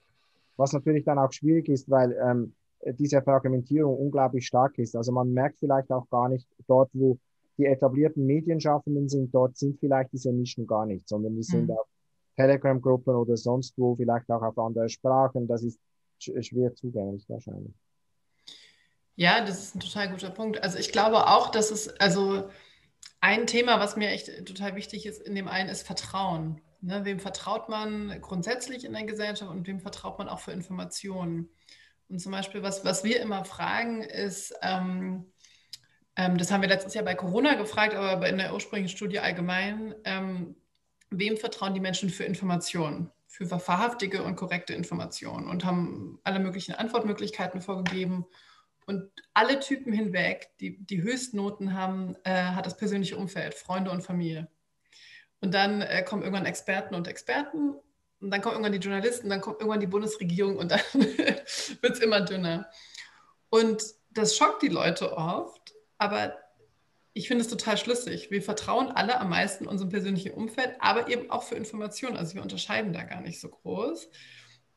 was natürlich dann auch schwierig ist, weil ähm, diese Fragmentierung unglaublich stark ist. Also man merkt vielleicht auch gar nicht dort, wo die etablierten Medienschaffenden sind, dort sind vielleicht diese Nischen gar nicht, sondern die sind mhm. auf Telegram-Gruppen oder sonst wo, vielleicht auch auf andere Sprachen. Das ist schwer zugänglich wahrscheinlich. Ja, das ist ein total guter Punkt. Also ich glaube auch, dass es, also ein Thema, was mir echt total wichtig ist, in dem einen ist Vertrauen. Ne? Wem vertraut man grundsätzlich in der Gesellschaft und wem vertraut man auch für Informationen? Und zum Beispiel, was, was wir immer fragen, ist, ähm, ähm, das haben wir letztes Jahr bei Corona gefragt, aber in der ursprünglichen Studie allgemein, ähm, wem vertrauen die Menschen für Informationen? Für wahrhaftige und korrekte Informationen und haben alle möglichen Antwortmöglichkeiten vorgegeben. Und alle Typen hinweg, die die Höchstnoten haben, äh, hat das persönliche Umfeld, Freunde und Familie. Und dann äh, kommen irgendwann Experten und Experten und dann kommen irgendwann die Journalisten, dann kommt irgendwann die Bundesregierung und dann wird es immer dünner. Und das schockt die Leute oft, aber ich finde es total schlüssig. Wir vertrauen alle am meisten unserem persönlichen Umfeld, aber eben auch für Informationen. Also wir unterscheiden da gar nicht so groß.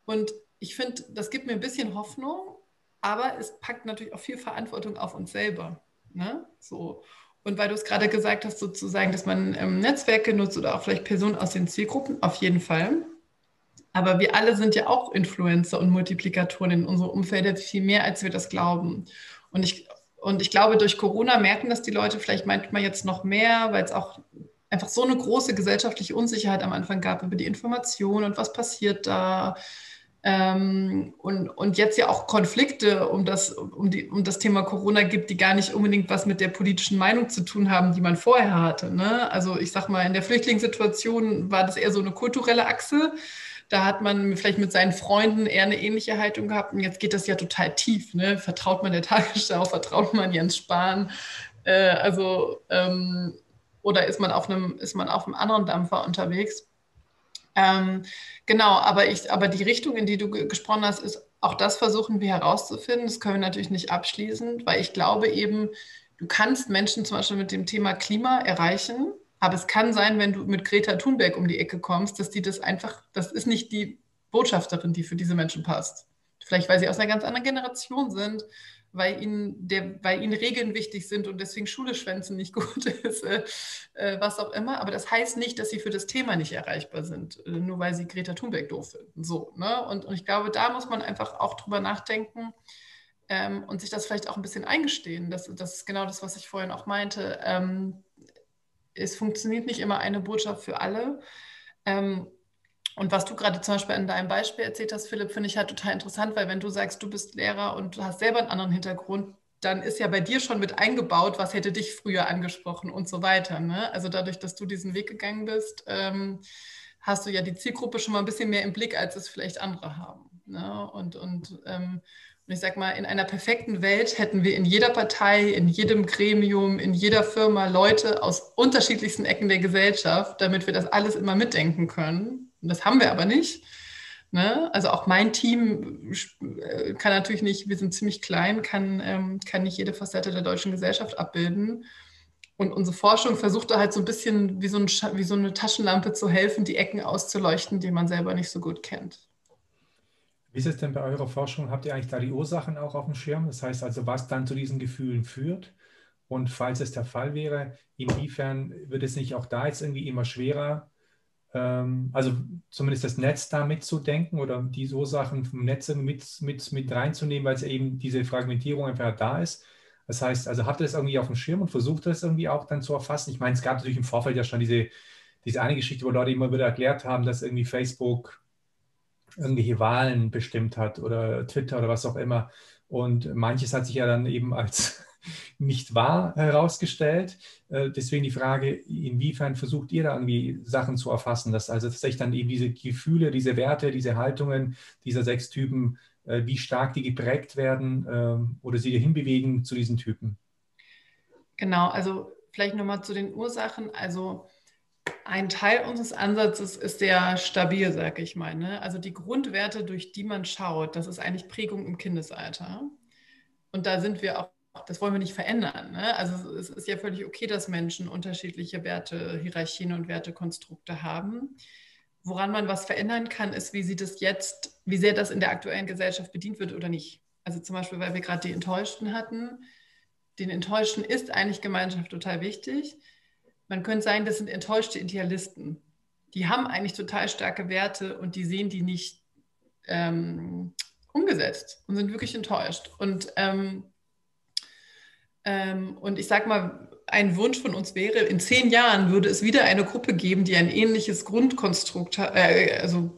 Und ich finde, das gibt mir ein bisschen Hoffnung, aber es packt natürlich auch viel Verantwortung auf uns selber. Ne? So. Und weil du es gerade gesagt hast, sozusagen, dass man ähm, Netzwerke nutzt oder auch vielleicht Personen aus den Zielgruppen, auf jeden Fall. Aber wir alle sind ja auch Influencer und Multiplikatoren in unserem Umfeld, viel mehr, als wir das glauben. Und ich und ich glaube, durch Corona merken das die Leute vielleicht manchmal jetzt noch mehr, weil es auch einfach so eine große gesellschaftliche Unsicherheit am Anfang gab über die Information und was passiert da. Ähm, und, und jetzt ja auch Konflikte um das, um, die, um das Thema Corona gibt, die gar nicht unbedingt was mit der politischen Meinung zu tun haben, die man vorher hatte. Ne? Also ich sag mal, in der Flüchtlingssituation war das eher so eine kulturelle Achse. Da hat man vielleicht mit seinen Freunden eher eine ähnliche Haltung gehabt. Und jetzt geht das ja total tief. Ne? Vertraut man der Tagesschau, vertraut man Jens Spahn? Äh, also, ähm, oder ist man, auf einem, ist man auf einem anderen Dampfer unterwegs? Ähm, genau, aber, ich, aber die Richtung, in die du gesprochen hast, ist auch das versuchen wir herauszufinden. Das können wir natürlich nicht abschließen, weil ich glaube eben, du kannst Menschen zum Beispiel mit dem Thema Klima erreichen, aber es kann sein, wenn du mit Greta Thunberg um die Ecke kommst, dass die das einfach, das ist nicht die Botschafterin, die für diese Menschen passt. Vielleicht, weil sie aus einer ganz anderen Generation sind, weil ihnen, der, weil ihnen Regeln wichtig sind und deswegen Schule schwänzen nicht gut ist, äh, äh, was auch immer. Aber das heißt nicht, dass sie für das Thema nicht erreichbar sind, äh, nur weil sie Greta Thunberg doof finden. So, ne? und, und ich glaube, da muss man einfach auch drüber nachdenken ähm, und sich das vielleicht auch ein bisschen eingestehen. Das, das ist genau das, was ich vorhin auch meinte. Ähm, es funktioniert nicht immer eine Botschaft für alle. Ähm, und was du gerade zum Beispiel in deinem Beispiel erzählt hast, Philipp, finde ich halt total interessant, weil wenn du sagst, du bist Lehrer und du hast selber einen anderen Hintergrund, dann ist ja bei dir schon mit eingebaut, was hätte dich früher angesprochen und so weiter. Ne? Also dadurch, dass du diesen Weg gegangen bist, ähm, hast du ja die Zielgruppe schon mal ein bisschen mehr im Blick, als es vielleicht andere haben. Ne? Und, und ähm, ich sage mal, in einer perfekten Welt hätten wir in jeder Partei, in jedem Gremium, in jeder Firma Leute aus unterschiedlichsten Ecken der Gesellschaft, damit wir das alles immer mitdenken können. Und das haben wir aber nicht. Ne? Also auch mein Team äh, kann natürlich nicht, wir sind ziemlich klein, kann, ähm, kann nicht jede Facette der deutschen Gesellschaft abbilden. Und unsere Forschung versucht da halt so ein bisschen wie so, ein, wie so eine Taschenlampe zu helfen, die Ecken auszuleuchten, die man selber nicht so gut kennt. Wie ist es denn bei eurer Forschung? Habt ihr eigentlich da die Ursachen auch auf dem Schirm? Das heißt also, was dann zu diesen Gefühlen führt? Und falls es der Fall wäre, inwiefern wird es nicht auch da jetzt irgendwie immer schwerer, ähm, also zumindest das Netz da mitzudenken oder die Ursachen vom Netz mit, mit, mit reinzunehmen, weil es eben diese Fragmentierung einfach da ist? Das heißt, also habt ihr das irgendwie auf dem Schirm und versucht das irgendwie auch dann zu erfassen? Ich meine, es gab natürlich im Vorfeld ja schon diese, diese eine Geschichte, wo Leute immer wieder erklärt haben, dass irgendwie Facebook irgendwelche Wahlen bestimmt hat oder Twitter oder was auch immer. Und manches hat sich ja dann eben als, nicht wahr herausgestellt. Äh, deswegen die Frage, inwiefern versucht ihr da irgendwie Sachen zu erfassen, dass also tatsächlich dann eben diese Gefühle, diese Werte, diese Haltungen dieser sechs Typen, äh, wie stark die geprägt werden ähm, oder sie hinbewegen zu diesen Typen? Genau, also vielleicht nochmal zu den Ursachen. Also ein Teil unseres Ansatzes ist sehr stabil, sage ich mal. Ne? Also die Grundwerte, durch die man schaut, das ist eigentlich Prägung im Kindesalter. Und da sind wir auch, das wollen wir nicht verändern. Ne? Also es ist ja völlig okay, dass Menschen unterschiedliche Werte, Hierarchien und Wertekonstrukte haben. Woran man was verändern kann, ist, wie sieht es jetzt, wie sehr das in der aktuellen Gesellschaft bedient wird oder nicht. Also zum Beispiel, weil wir gerade die Enttäuschten hatten. Den Enttäuschten ist eigentlich Gemeinschaft total wichtig man könnte sagen, das sind enttäuschte Idealisten. Die haben eigentlich total starke Werte und die sehen die nicht ähm, umgesetzt und sind wirklich enttäuscht. Und, ähm, ähm, und ich sage mal, ein Wunsch von uns wäre, in zehn Jahren würde es wieder eine Gruppe geben, die ein ähnliches Grundkonstrukt, äh, also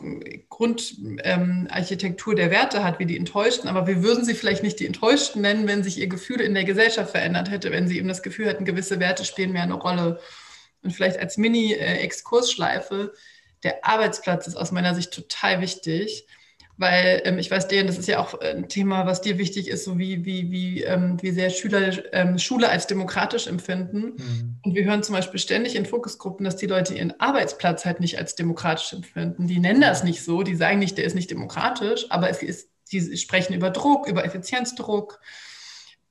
Grundarchitektur ähm, der Werte hat wie die Enttäuschten, aber wir würden sie vielleicht nicht die Enttäuschten nennen, wenn sich ihr Gefühl in der Gesellschaft verändert hätte, wenn sie eben das Gefühl hätten, gewisse Werte spielen mehr eine Rolle. Und vielleicht als Mini-Exkursschleife, der Arbeitsplatz ist aus meiner Sicht total wichtig weil ähm, ich weiß, Dejan, das ist ja auch ein Thema, was dir wichtig ist, so wie, wie, wie, ähm, wie sehr Schüler ähm, Schule als demokratisch empfinden. Mhm. Und wir hören zum Beispiel ständig in Fokusgruppen, dass die Leute ihren Arbeitsplatz halt nicht als demokratisch empfinden. Die nennen das nicht so, die sagen nicht, der ist nicht demokratisch, aber es ist, die sprechen über Druck, über Effizienzdruck,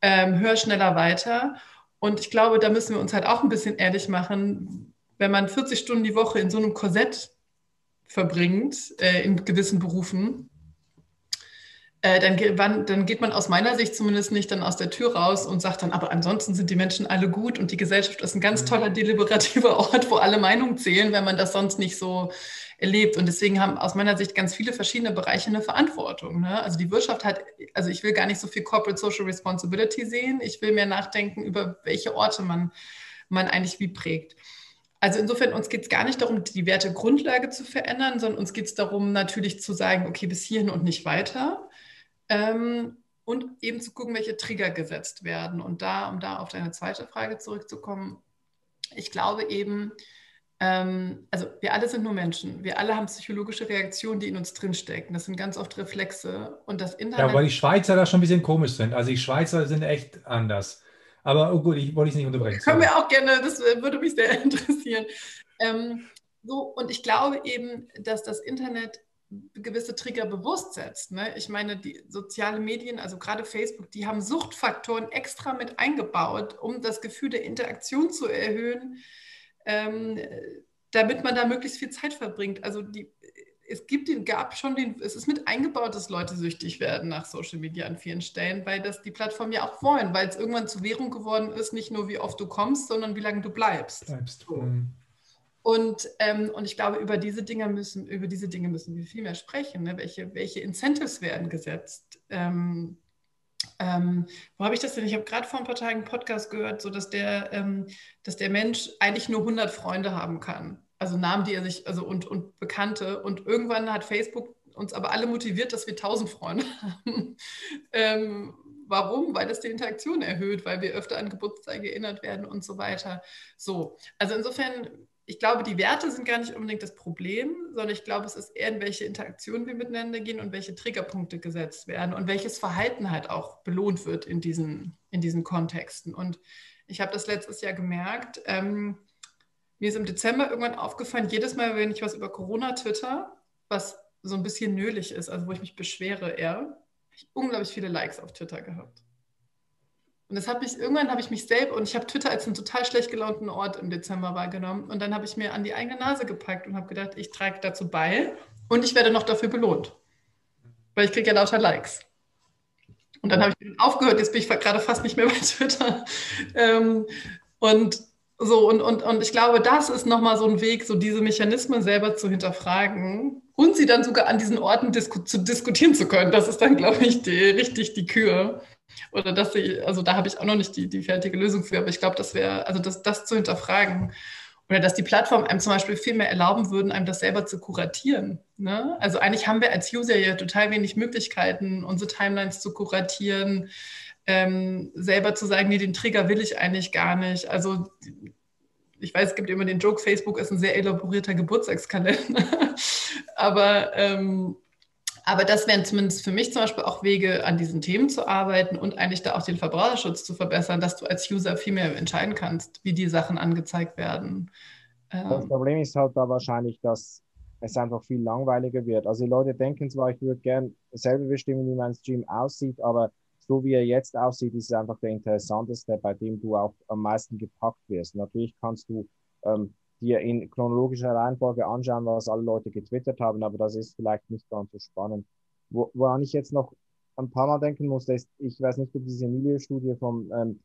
ähm, hör schneller weiter. Und ich glaube, da müssen wir uns halt auch ein bisschen ehrlich machen, wenn man 40 Stunden die Woche in so einem Korsett verbringt, äh, in gewissen Berufen, äh, dann, dann, geht man aus meiner Sicht zumindest nicht dann aus der Tür raus und sagt dann, aber ansonsten sind die Menschen alle gut und die Gesellschaft ist ein ganz mhm. toller deliberativer Ort, wo alle Meinungen zählen, wenn man das sonst nicht so erlebt. Und deswegen haben aus meiner Sicht ganz viele verschiedene Bereiche eine Verantwortung. Ne? Also die Wirtschaft hat, also ich will gar nicht so viel Corporate Social Responsibility sehen. Ich will mehr nachdenken über welche Orte man, man eigentlich wie prägt. Also insofern, uns geht es gar nicht darum, die Wertegrundlage zu verändern, sondern uns geht es darum, natürlich zu sagen, okay, bis hierhin und nicht weiter. Ähm, und eben zu gucken, welche Trigger gesetzt werden. Und da, um da auf deine zweite Frage zurückzukommen, ich glaube eben, also wir alle sind nur Menschen. Wir alle haben psychologische Reaktionen, die in uns drinstecken. Das sind ganz oft Reflexe. Und das Internet. Ja, weil die Schweizer da schon ein bisschen komisch sind. Also die Schweizer sind echt anders. Aber oh gut, ich wollte es nicht unterbrechen. Können wir auch gerne, das würde mich sehr interessieren. Ähm, so, und ich glaube eben, dass das Internet gewisse Trigger bewusst setzt. Ne? Ich meine, die sozialen Medien, also gerade Facebook, die haben Suchtfaktoren extra mit eingebaut, um das Gefühl der Interaktion zu erhöhen, ähm, damit man da möglichst viel Zeit verbringt. Also die, es gibt den, gab schon den, es ist mit eingebaut, dass Leute süchtig werden nach Social Media an vielen Stellen, weil das die Plattform ja auch wollen, weil es irgendwann zur Währung geworden ist, nicht nur wie oft du kommst, sondern wie lange du bleibst. bleibst. Mhm. Und, ähm, und ich glaube, über diese Dinge müssen, über diese Dinge müssen wir viel mehr sprechen. Ne? Welche, welche Incentives werden gesetzt? Ähm, ähm, wo habe ich das denn? Ich habe gerade vor ein paar Tagen einen Podcast gehört, so dass der, ähm, dass der Mensch eigentlich nur 100 Freunde haben kann. Also Namen, die er sich, also und, und Bekannte. Und irgendwann hat Facebook uns aber alle motiviert, dass wir 1000 Freunde haben. ähm, warum? Weil das die Interaktion erhöht, weil wir öfter an Geburtstage erinnert werden und so weiter. So, also insofern ich glaube, die Werte sind gar nicht unbedingt das Problem, sondern ich glaube, es ist eher, in welche Interaktionen wir miteinander gehen und welche Triggerpunkte gesetzt werden und welches Verhalten halt auch belohnt wird in diesen, in diesen Kontexten. Und ich habe das letztes Jahr gemerkt. Ähm, mir ist im Dezember irgendwann aufgefallen, jedes Mal, wenn ich was über Corona twitter, was so ein bisschen nölig ist, also wo ich mich beschwere eher, habe ich unglaublich viele Likes auf Twitter gehabt. Und das habe ich, irgendwann habe ich mich selbst, und ich habe Twitter als einen total schlecht gelaunten Ort im Dezember wahrgenommen. Und dann habe ich mir an die eigene Nase gepackt und habe gedacht, ich trage dazu bei und ich werde noch dafür belohnt. Weil ich kriege ja lauter Likes. Und dann habe ich aufgehört, jetzt bin ich gerade fast nicht mehr bei Twitter. Ähm, und so, und, und, und ich glaube, das ist nochmal so ein Weg, so diese Mechanismen selber zu hinterfragen und sie dann sogar an diesen Orten disku zu diskutieren zu können. Das ist dann, glaube ich, die, richtig die Kür. Oder dass sie, also da habe ich auch noch nicht die, die fertige Lösung für, aber ich glaube, das wäre, also das, das zu hinterfragen. Oder dass die Plattformen einem zum Beispiel viel mehr erlauben würden, einem das selber zu kuratieren. Ne? Also eigentlich haben wir als User ja total wenig Möglichkeiten, unsere Timelines zu kuratieren, ähm, selber zu sagen, nee, den Trigger will ich eigentlich gar nicht. Also ich weiß, es gibt immer den Joke, Facebook ist ein sehr elaborierter Geburtstagskalender, aber, ähm, aber das wären zumindest für mich zum Beispiel auch Wege, an diesen Themen zu arbeiten und eigentlich da auch den Verbraucherschutz zu verbessern, dass du als User viel mehr entscheiden kannst, wie die Sachen angezeigt werden. Das ähm. Problem ist halt da wahrscheinlich, dass es einfach viel langweiliger wird. Also die Leute denken zwar, ich würde gern selber bestimmen, wie mein Stream aussieht, aber so wie er jetzt aussieht, ist es einfach der interessanteste, bei dem du auch am meisten gepackt wirst. Natürlich kannst du ähm, dir in chronologischer Reihenfolge anschauen, was alle Leute getwittert haben, aber das ist vielleicht nicht ganz so spannend. Wo, woran ich jetzt noch ein paar Mal denken muss, ist, ich weiß nicht, ob du diese Milieustudie vom ähm,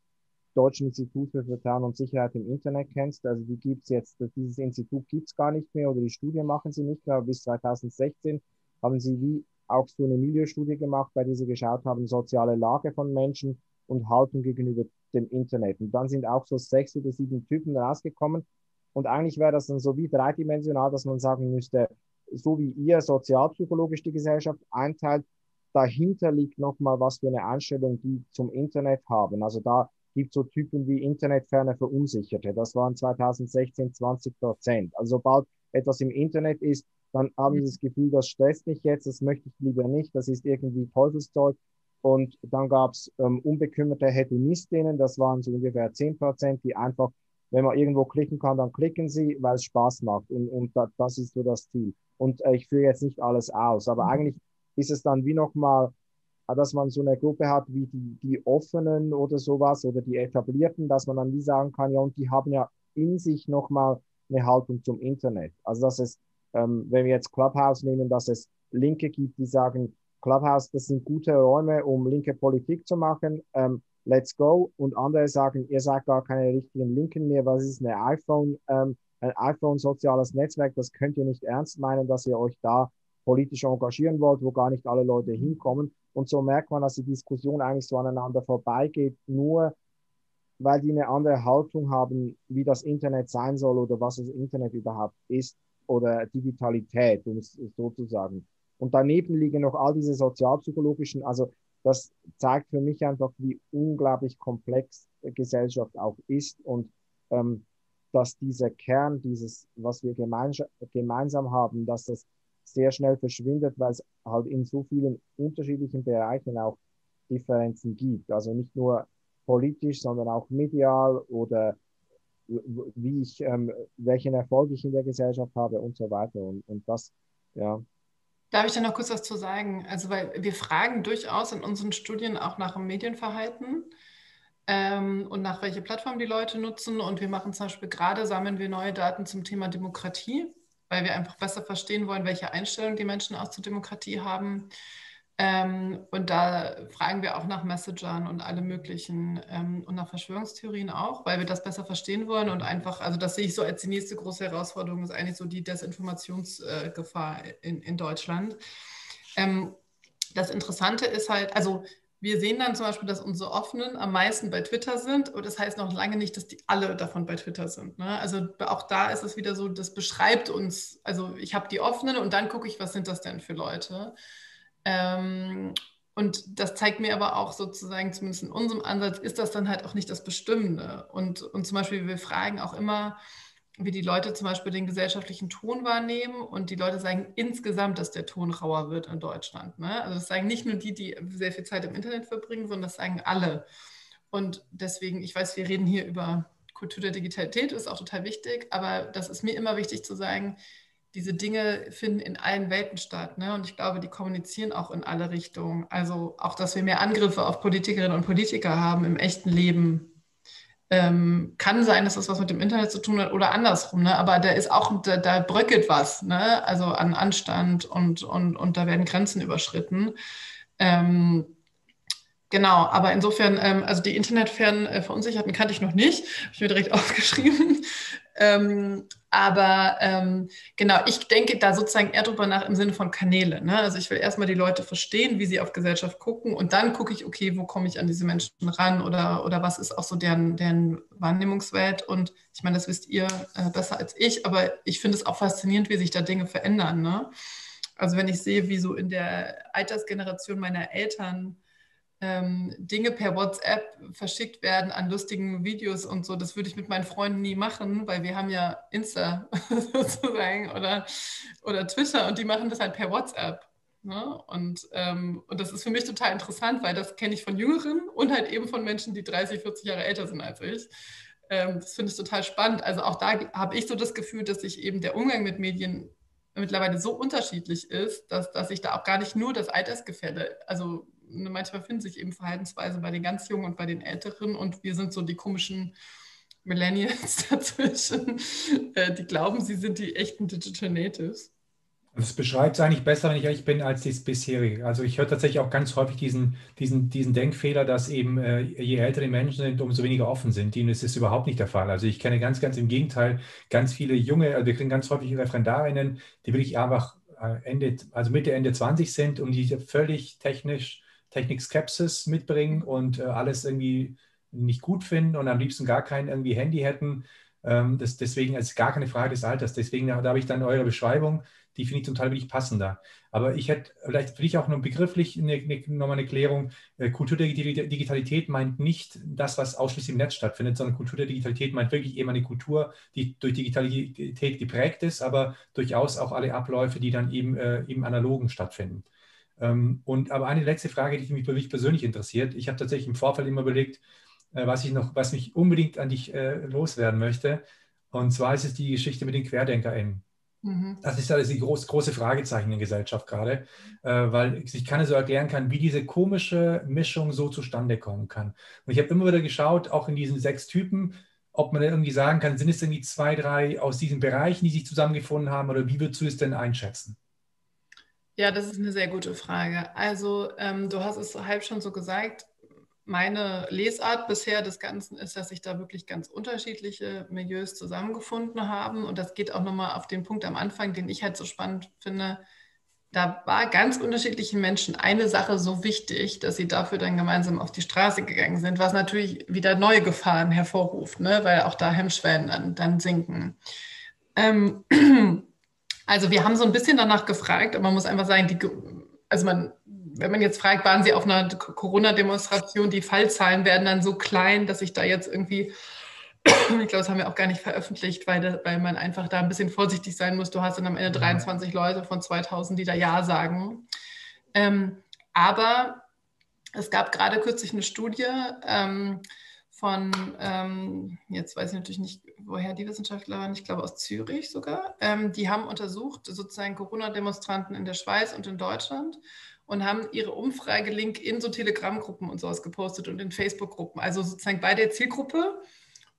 Deutschen Institut für Vertrauen und Sicherheit im Internet kennst. Also die gibt es jetzt, dieses Institut gibt es gar nicht mehr oder die Studie machen sie nicht mehr. Bis 2016 haben sie wie auch so eine Milieustudie gemacht, bei der sie geschaut haben, soziale Lage von Menschen und Haltung gegenüber dem Internet. Und dann sind auch so sechs oder sieben Typen rausgekommen. Und eigentlich wäre das dann so wie dreidimensional, dass man sagen müsste, so wie ihr sozialpsychologisch die Gesellschaft einteilt, dahinter liegt nochmal, was für eine Einstellung die zum Internet haben. Also da gibt es so Typen wie internetferne Verunsicherte. Das waren 2016 20 Prozent. Also sobald etwas im Internet ist, dann haben sie das Gefühl, das stresst mich jetzt, das möchte ich lieber nicht, das ist irgendwie Teufelszeug. Und dann gab es ähm, unbekümmerte Hedonistinnen, das waren so ungefähr 10 Prozent, die einfach, wenn man irgendwo klicken kann, dann klicken sie, weil es Spaß macht. Und, und da, das ist so das Ziel. Und äh, ich führe jetzt nicht alles aus, aber mhm. eigentlich ist es dann wie nochmal, dass man so eine Gruppe hat wie die, die Offenen oder sowas oder die Etablierten, dass man dann wie sagen kann, ja, und die haben ja in sich nochmal eine Haltung zum Internet. Also dass es ähm, wenn wir jetzt Clubhouse nehmen, dass es Linke gibt, die sagen, Clubhouse, das sind gute Räume, um linke Politik zu machen, ähm, let's go. Und andere sagen, ihr seid gar keine richtigen Linken mehr, was ist eine iPhone, ähm, ein iPhone-soziales Netzwerk, das könnt ihr nicht ernst meinen, dass ihr euch da politisch engagieren wollt, wo gar nicht alle Leute hinkommen. Und so merkt man, dass die Diskussion eigentlich so aneinander vorbeigeht, nur weil die eine andere Haltung haben, wie das Internet sein soll oder was das Internet überhaupt ist oder Digitalität, um es so zu sagen. Und daneben liegen noch all diese sozialpsychologischen, also das zeigt für mich einfach, wie unglaublich komplex Gesellschaft auch ist und ähm, dass dieser Kern, dieses, was wir gemeinsam haben, dass das sehr schnell verschwindet, weil es halt in so vielen unterschiedlichen Bereichen auch Differenzen gibt. Also nicht nur politisch, sondern auch medial oder wie ich, ähm, welchen Erfolg ich in der Gesellschaft habe und so weiter. Und, und das, ja. Darf ich da noch kurz was zu sagen? Also, weil wir fragen durchaus in unseren Studien auch nach dem Medienverhalten ähm, und nach welche Plattform die Leute nutzen. Und wir machen zum Beispiel gerade, sammeln wir neue Daten zum Thema Demokratie, weil wir einfach besser verstehen wollen, welche Einstellungen die Menschen auch zur Demokratie haben. Ähm, und da fragen wir auch nach Messagern und alle möglichen ähm, und nach Verschwörungstheorien auch, weil wir das besser verstehen wollen und einfach, also das sehe ich so als die nächste große Herausforderung, ist eigentlich so die Desinformationsgefahr äh, in, in Deutschland. Ähm, das Interessante ist halt, also wir sehen dann zum Beispiel, dass unsere Offenen am meisten bei Twitter sind. Und das heißt noch lange nicht, dass die alle davon bei Twitter sind. Ne? Also auch da ist es wieder so, das beschreibt uns. Also ich habe die Offenen und dann gucke ich, was sind das denn für Leute. Ähm, und das zeigt mir aber auch sozusagen, zumindest in unserem Ansatz, ist das dann halt auch nicht das Bestimmende. Und, und zum Beispiel, wir fragen auch immer, wie die Leute zum Beispiel den gesellschaftlichen Ton wahrnehmen und die Leute sagen insgesamt, dass der Ton rauer wird in Deutschland. Ne? Also das sagen nicht nur die, die sehr viel Zeit im Internet verbringen, sondern das sagen alle. Und deswegen, ich weiß, wir reden hier über Kultur der Digitalität, ist auch total wichtig, aber das ist mir immer wichtig zu sagen, diese Dinge finden in allen Welten statt. Ne? Und ich glaube, die kommunizieren auch in alle Richtungen. Also auch, dass wir mehr Angriffe auf Politikerinnen und Politiker haben im echten Leben. Ähm, kann sein, dass das was mit dem Internet zu tun hat oder andersrum, ne? aber da ist auch, da, da bröckelt was, ne? also an Anstand und, und, und da werden Grenzen überschritten. Ähm, Genau, aber insofern, ähm, also die internetfernen äh, Verunsicherten kannte ich noch nicht, habe ich mir direkt aufgeschrieben. Ähm, aber ähm, genau, ich denke da sozusagen eher drüber nach im Sinne von Kanäle. Ne? Also ich will erstmal die Leute verstehen, wie sie auf Gesellschaft gucken und dann gucke ich, okay, wo komme ich an diese Menschen ran oder, oder was ist auch so deren, deren Wahrnehmungswelt. Und ich meine, das wisst ihr äh, besser als ich, aber ich finde es auch faszinierend, wie sich da Dinge verändern. Ne? Also wenn ich sehe, wie so in der Altersgeneration meiner Eltern ähm, Dinge per WhatsApp verschickt werden an lustigen Videos und so. Das würde ich mit meinen Freunden nie machen, weil wir haben ja Insta sozusagen oder, oder Twitter und die machen das halt per WhatsApp. Ne? Und, ähm, und das ist für mich total interessant, weil das kenne ich von Jüngeren und halt eben von Menschen, die 30, 40 Jahre älter sind als ich. Ähm, das finde ich total spannend. Also auch da habe ich so das Gefühl, dass sich eben der Umgang mit Medien mittlerweile so unterschiedlich ist, dass, dass ich da auch gar nicht nur das Altersgefälle, also manchmal finden sich eben Verhaltensweisen bei den ganz Jungen und bei den Älteren und wir sind so die komischen Millennials dazwischen, äh, die glauben, sie sind die echten Digital Natives. Das beschreibt es eigentlich besser, wenn ich ehrlich bin, als das bisherige. Also ich höre tatsächlich auch ganz häufig diesen, diesen, diesen Denkfehler, dass eben äh, je älter die Menschen sind, umso weniger offen sind. Und das ist überhaupt nicht der Fall. Also ich kenne ganz, ganz im Gegenteil ganz viele junge, also wir kriegen ganz häufig Referendarinnen, die wirklich einfach äh, Ende, also Mitte, Ende 20 sind und die völlig technisch, Technik-Skepsis mitbringen und äh, alles irgendwie nicht gut finden und am liebsten gar kein irgendwie Handy hätten. Ähm, das, deswegen ist gar keine Frage des Alters. Deswegen da habe ich dann eure Beschreibung die finde ich zum Teil wirklich passender. Aber ich hätte vielleicht für dich auch noch begrifflich eine, eine, nochmal eine Klärung. Äh, Kultur der Digitalität meint nicht das, was ausschließlich im Netz stattfindet, sondern Kultur der Digitalität meint wirklich eben eine Kultur, die durch Digitalität geprägt ist, aber durchaus auch alle Abläufe, die dann eben äh, im Analogen stattfinden. Ähm, und aber eine letzte Frage, die mich, mich persönlich interessiert. Ich habe tatsächlich im Vorfeld immer überlegt, äh, was ich noch, was mich unbedingt an dich äh, loswerden möchte. Und zwar ist es die Geschichte mit den QuerdenkerInnen. Mhm. Das ist ja das groß, große Fragezeichen in der Gesellschaft gerade, äh, weil ich keine so erklären kann, wie diese komische Mischung so zustande kommen kann. Und ich habe immer wieder geschaut, auch in diesen sechs Typen, ob man irgendwie sagen kann, sind es irgendwie zwei, drei aus diesen Bereichen, die sich zusammengefunden haben, oder wie würdest du es denn einschätzen? Ja, das ist eine sehr gute Frage. Also ähm, du hast es halb schon so gesagt, meine Lesart bisher des Ganzen ist, dass sich da wirklich ganz unterschiedliche Milieus zusammengefunden haben. Und das geht auch nochmal auf den Punkt am Anfang, den ich halt so spannend finde. Da war ganz unterschiedlichen Menschen eine Sache so wichtig, dass sie dafür dann gemeinsam auf die Straße gegangen sind, was natürlich wieder neue Gefahren hervorruft, ne? weil auch da Hemmschwellen dann, dann sinken. Ähm, also wir haben so ein bisschen danach gefragt, aber man muss einfach sagen, die, also man wenn man jetzt fragt, waren Sie auf einer Corona-Demonstration, die Fallzahlen werden dann so klein, dass ich da jetzt irgendwie, ich glaube, das haben wir auch gar nicht veröffentlicht, weil, weil man einfach da ein bisschen vorsichtig sein muss. Du hast dann am Ende 23 mhm. Leute von 2000, die da Ja sagen. Ähm, aber es gab gerade kürzlich eine Studie ähm, von, ähm, jetzt weiß ich natürlich nicht, woher die Wissenschaftler waren, ich glaube aus Zürich sogar. Ähm, die haben untersucht sozusagen Corona-Demonstranten in der Schweiz und in Deutschland und haben ihre Umfrage-Link in so Telegram-Gruppen und sowas gepostet und in Facebook-Gruppen, also sozusagen bei der Zielgruppe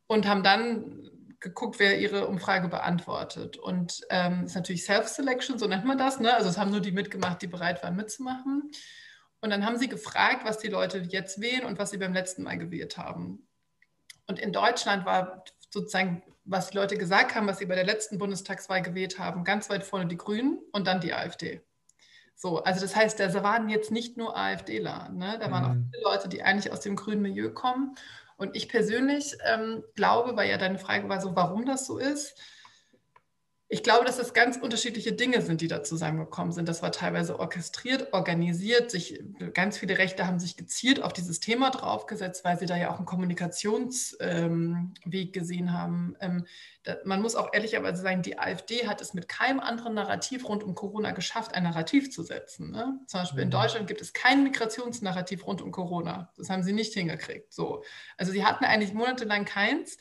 und haben dann geguckt, wer ihre Umfrage beantwortet. Und ähm, ist natürlich Self-Selection, so nennt man das. Ne? Also es haben nur die mitgemacht, die bereit waren mitzumachen. Und dann haben sie gefragt, was die Leute jetzt wählen und was sie beim letzten Mal gewählt haben. Und in Deutschland war sozusagen, was die Leute gesagt haben, was sie bei der letzten Bundestagswahl gewählt haben, ganz weit vorne die Grünen und dann die AfD. So, also das heißt, da waren jetzt nicht nur AfDler, ne? da waren mhm. auch viele Leute, die eigentlich aus dem grünen Milieu kommen. Und ich persönlich ähm, glaube, weil ja deine Frage war so, warum das so ist, ich glaube, dass das ganz unterschiedliche Dinge sind, die da zusammengekommen sind. Das war teilweise orchestriert, organisiert. Sich, ganz viele Rechte haben sich gezielt auf dieses Thema draufgesetzt, weil sie da ja auch einen Kommunikationsweg ähm, gesehen haben. Ähm, da, man muss auch ehrlicherweise sagen, die AfD hat es mit keinem anderen Narrativ rund um Corona geschafft, ein Narrativ zu setzen. Ne? Zum Beispiel mhm. in Deutschland gibt es kein Migrationsnarrativ rund um Corona. Das haben sie nicht hingekriegt. So. Also sie hatten eigentlich monatelang keins.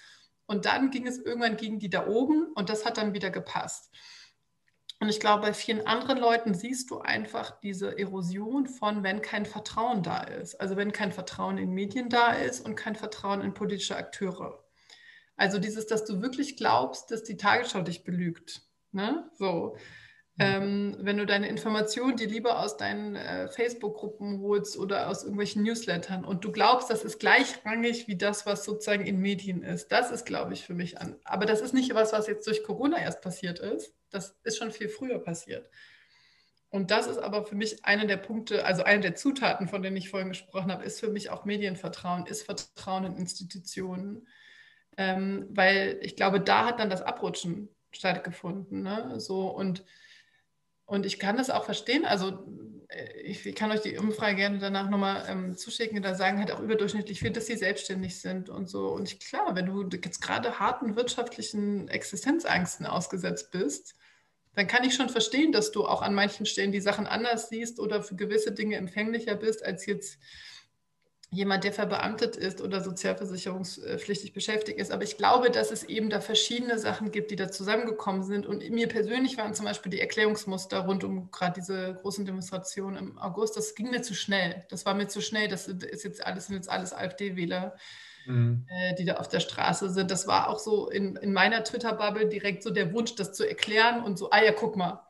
Und dann ging es irgendwann gegen die da oben und das hat dann wieder gepasst. Und ich glaube, bei vielen anderen Leuten siehst du einfach diese Erosion von, wenn kein Vertrauen da ist. Also wenn kein Vertrauen in Medien da ist und kein Vertrauen in politische Akteure. Also dieses, dass du wirklich glaubst, dass die Tagesschau dich belügt. Ne? So. Ähm, wenn du deine Informationen dir lieber aus deinen äh, Facebook-Gruppen holst oder aus irgendwelchen Newslettern und du glaubst, das ist gleichrangig wie das, was sozusagen in Medien ist, das ist, glaube ich, für mich an. Aber das ist nicht was, was jetzt durch Corona erst passiert ist. Das ist schon viel früher passiert. Und das ist aber für mich einer der Punkte, also eine der Zutaten, von denen ich vorhin gesprochen habe, ist für mich auch Medienvertrauen, ist Vertrauen in Institutionen. Ähm, weil ich glaube, da hat dann das Abrutschen stattgefunden. Ne? So und und ich kann das auch verstehen. Also ich kann euch die Umfrage gerne danach nochmal ähm, zuschicken, da sagen halt auch überdurchschnittlich viel, dass sie selbstständig sind und so. Und ich, klar, wenn du jetzt gerade harten wirtschaftlichen Existenzangsten ausgesetzt bist, dann kann ich schon verstehen, dass du auch an manchen Stellen die Sachen anders siehst oder für gewisse Dinge empfänglicher bist als jetzt jemand, der verbeamtet ist oder sozialversicherungspflichtig beschäftigt ist. Aber ich glaube, dass es eben da verschiedene Sachen gibt, die da zusammengekommen sind. Und mir persönlich waren zum Beispiel die Erklärungsmuster rund um gerade diese großen Demonstrationen im August, das ging mir zu schnell. Das war mir zu schnell. Das ist jetzt alles, sind jetzt alles AfD-Wähler. Mhm. Äh, die da auf der Straße sind. Das war auch so in, in meiner Twitter-Bubble direkt so der Wunsch, das zu erklären und so, ah ja, guck mal,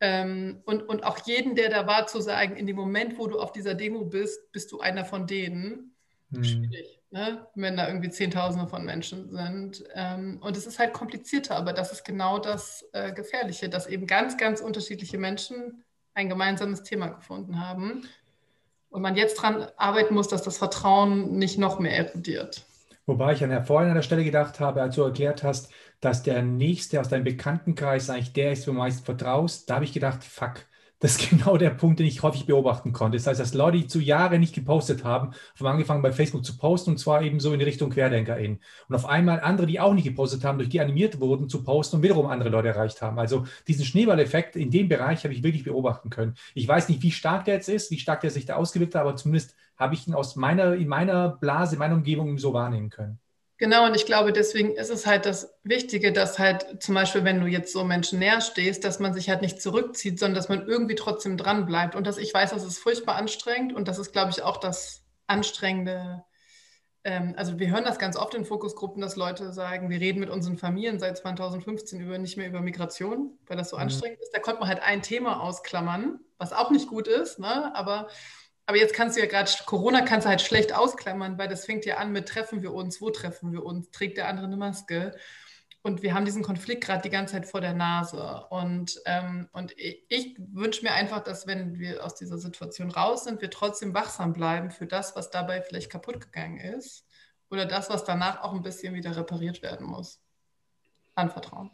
ähm, und, und auch jeden, der da war, zu sagen, in dem Moment, wo du auf dieser Demo bist, bist du einer von denen. Mhm. Schwierig, ne? wenn da irgendwie Zehntausende von Menschen sind. Ähm, und es ist halt komplizierter, aber das ist genau das äh, Gefährliche, dass eben ganz, ganz unterschiedliche Menschen ein gemeinsames Thema gefunden haben. Und man jetzt dran arbeiten muss, dass das Vertrauen nicht noch mehr erodiert. Wobei ich an der vorhin an der Stelle gedacht habe, als du erklärt hast, dass der Nächste aus deinem Bekanntenkreis eigentlich der ist, wo du meist vertraust, da habe ich gedacht, fuck, das ist genau der Punkt, den ich häufig beobachten konnte. Das heißt, dass Leute, die zu Jahren nicht gepostet haben, haben angefangen bei Facebook zu posten und zwar eben so in die Richtung QuerdenkerInnen. Und auf einmal andere, die auch nicht gepostet haben, durch die animiert wurden zu posten und wiederum andere Leute erreicht haben. Also diesen Schneeballeffekt in dem Bereich habe ich wirklich beobachten können. Ich weiß nicht, wie stark der jetzt ist, wie stark der sich da ausgewirkt hat, aber zumindest habe ich ihn aus meiner, in meiner Blase, in meiner Umgebung so wahrnehmen können. Genau, und ich glaube, deswegen ist es halt das Wichtige, dass halt zum Beispiel, wenn du jetzt so Menschen näher stehst, dass man sich halt nicht zurückzieht, sondern dass man irgendwie trotzdem dran bleibt. Und dass ich weiß, das ist furchtbar anstrengend und das ist, glaube ich, auch das Anstrengende. Ähm, also wir hören das ganz oft in Fokusgruppen, dass Leute sagen, wir reden mit unseren Familien seit 2015 über, nicht mehr über Migration, weil das so mhm. anstrengend ist. Da konnte man halt ein Thema ausklammern, was auch nicht gut ist, ne? aber aber jetzt kannst du ja gerade, Corona kannst du halt schlecht ausklammern, weil das fängt ja an mit treffen wir uns, wo treffen wir uns, trägt der andere eine Maske. Und wir haben diesen Konflikt gerade die ganze Zeit vor der Nase. Und, ähm, und ich, ich wünsche mir einfach, dass wenn wir aus dieser Situation raus sind, wir trotzdem wachsam bleiben für das, was dabei vielleicht kaputt gegangen ist. Oder das, was danach auch ein bisschen wieder repariert werden muss. Anvertrauen.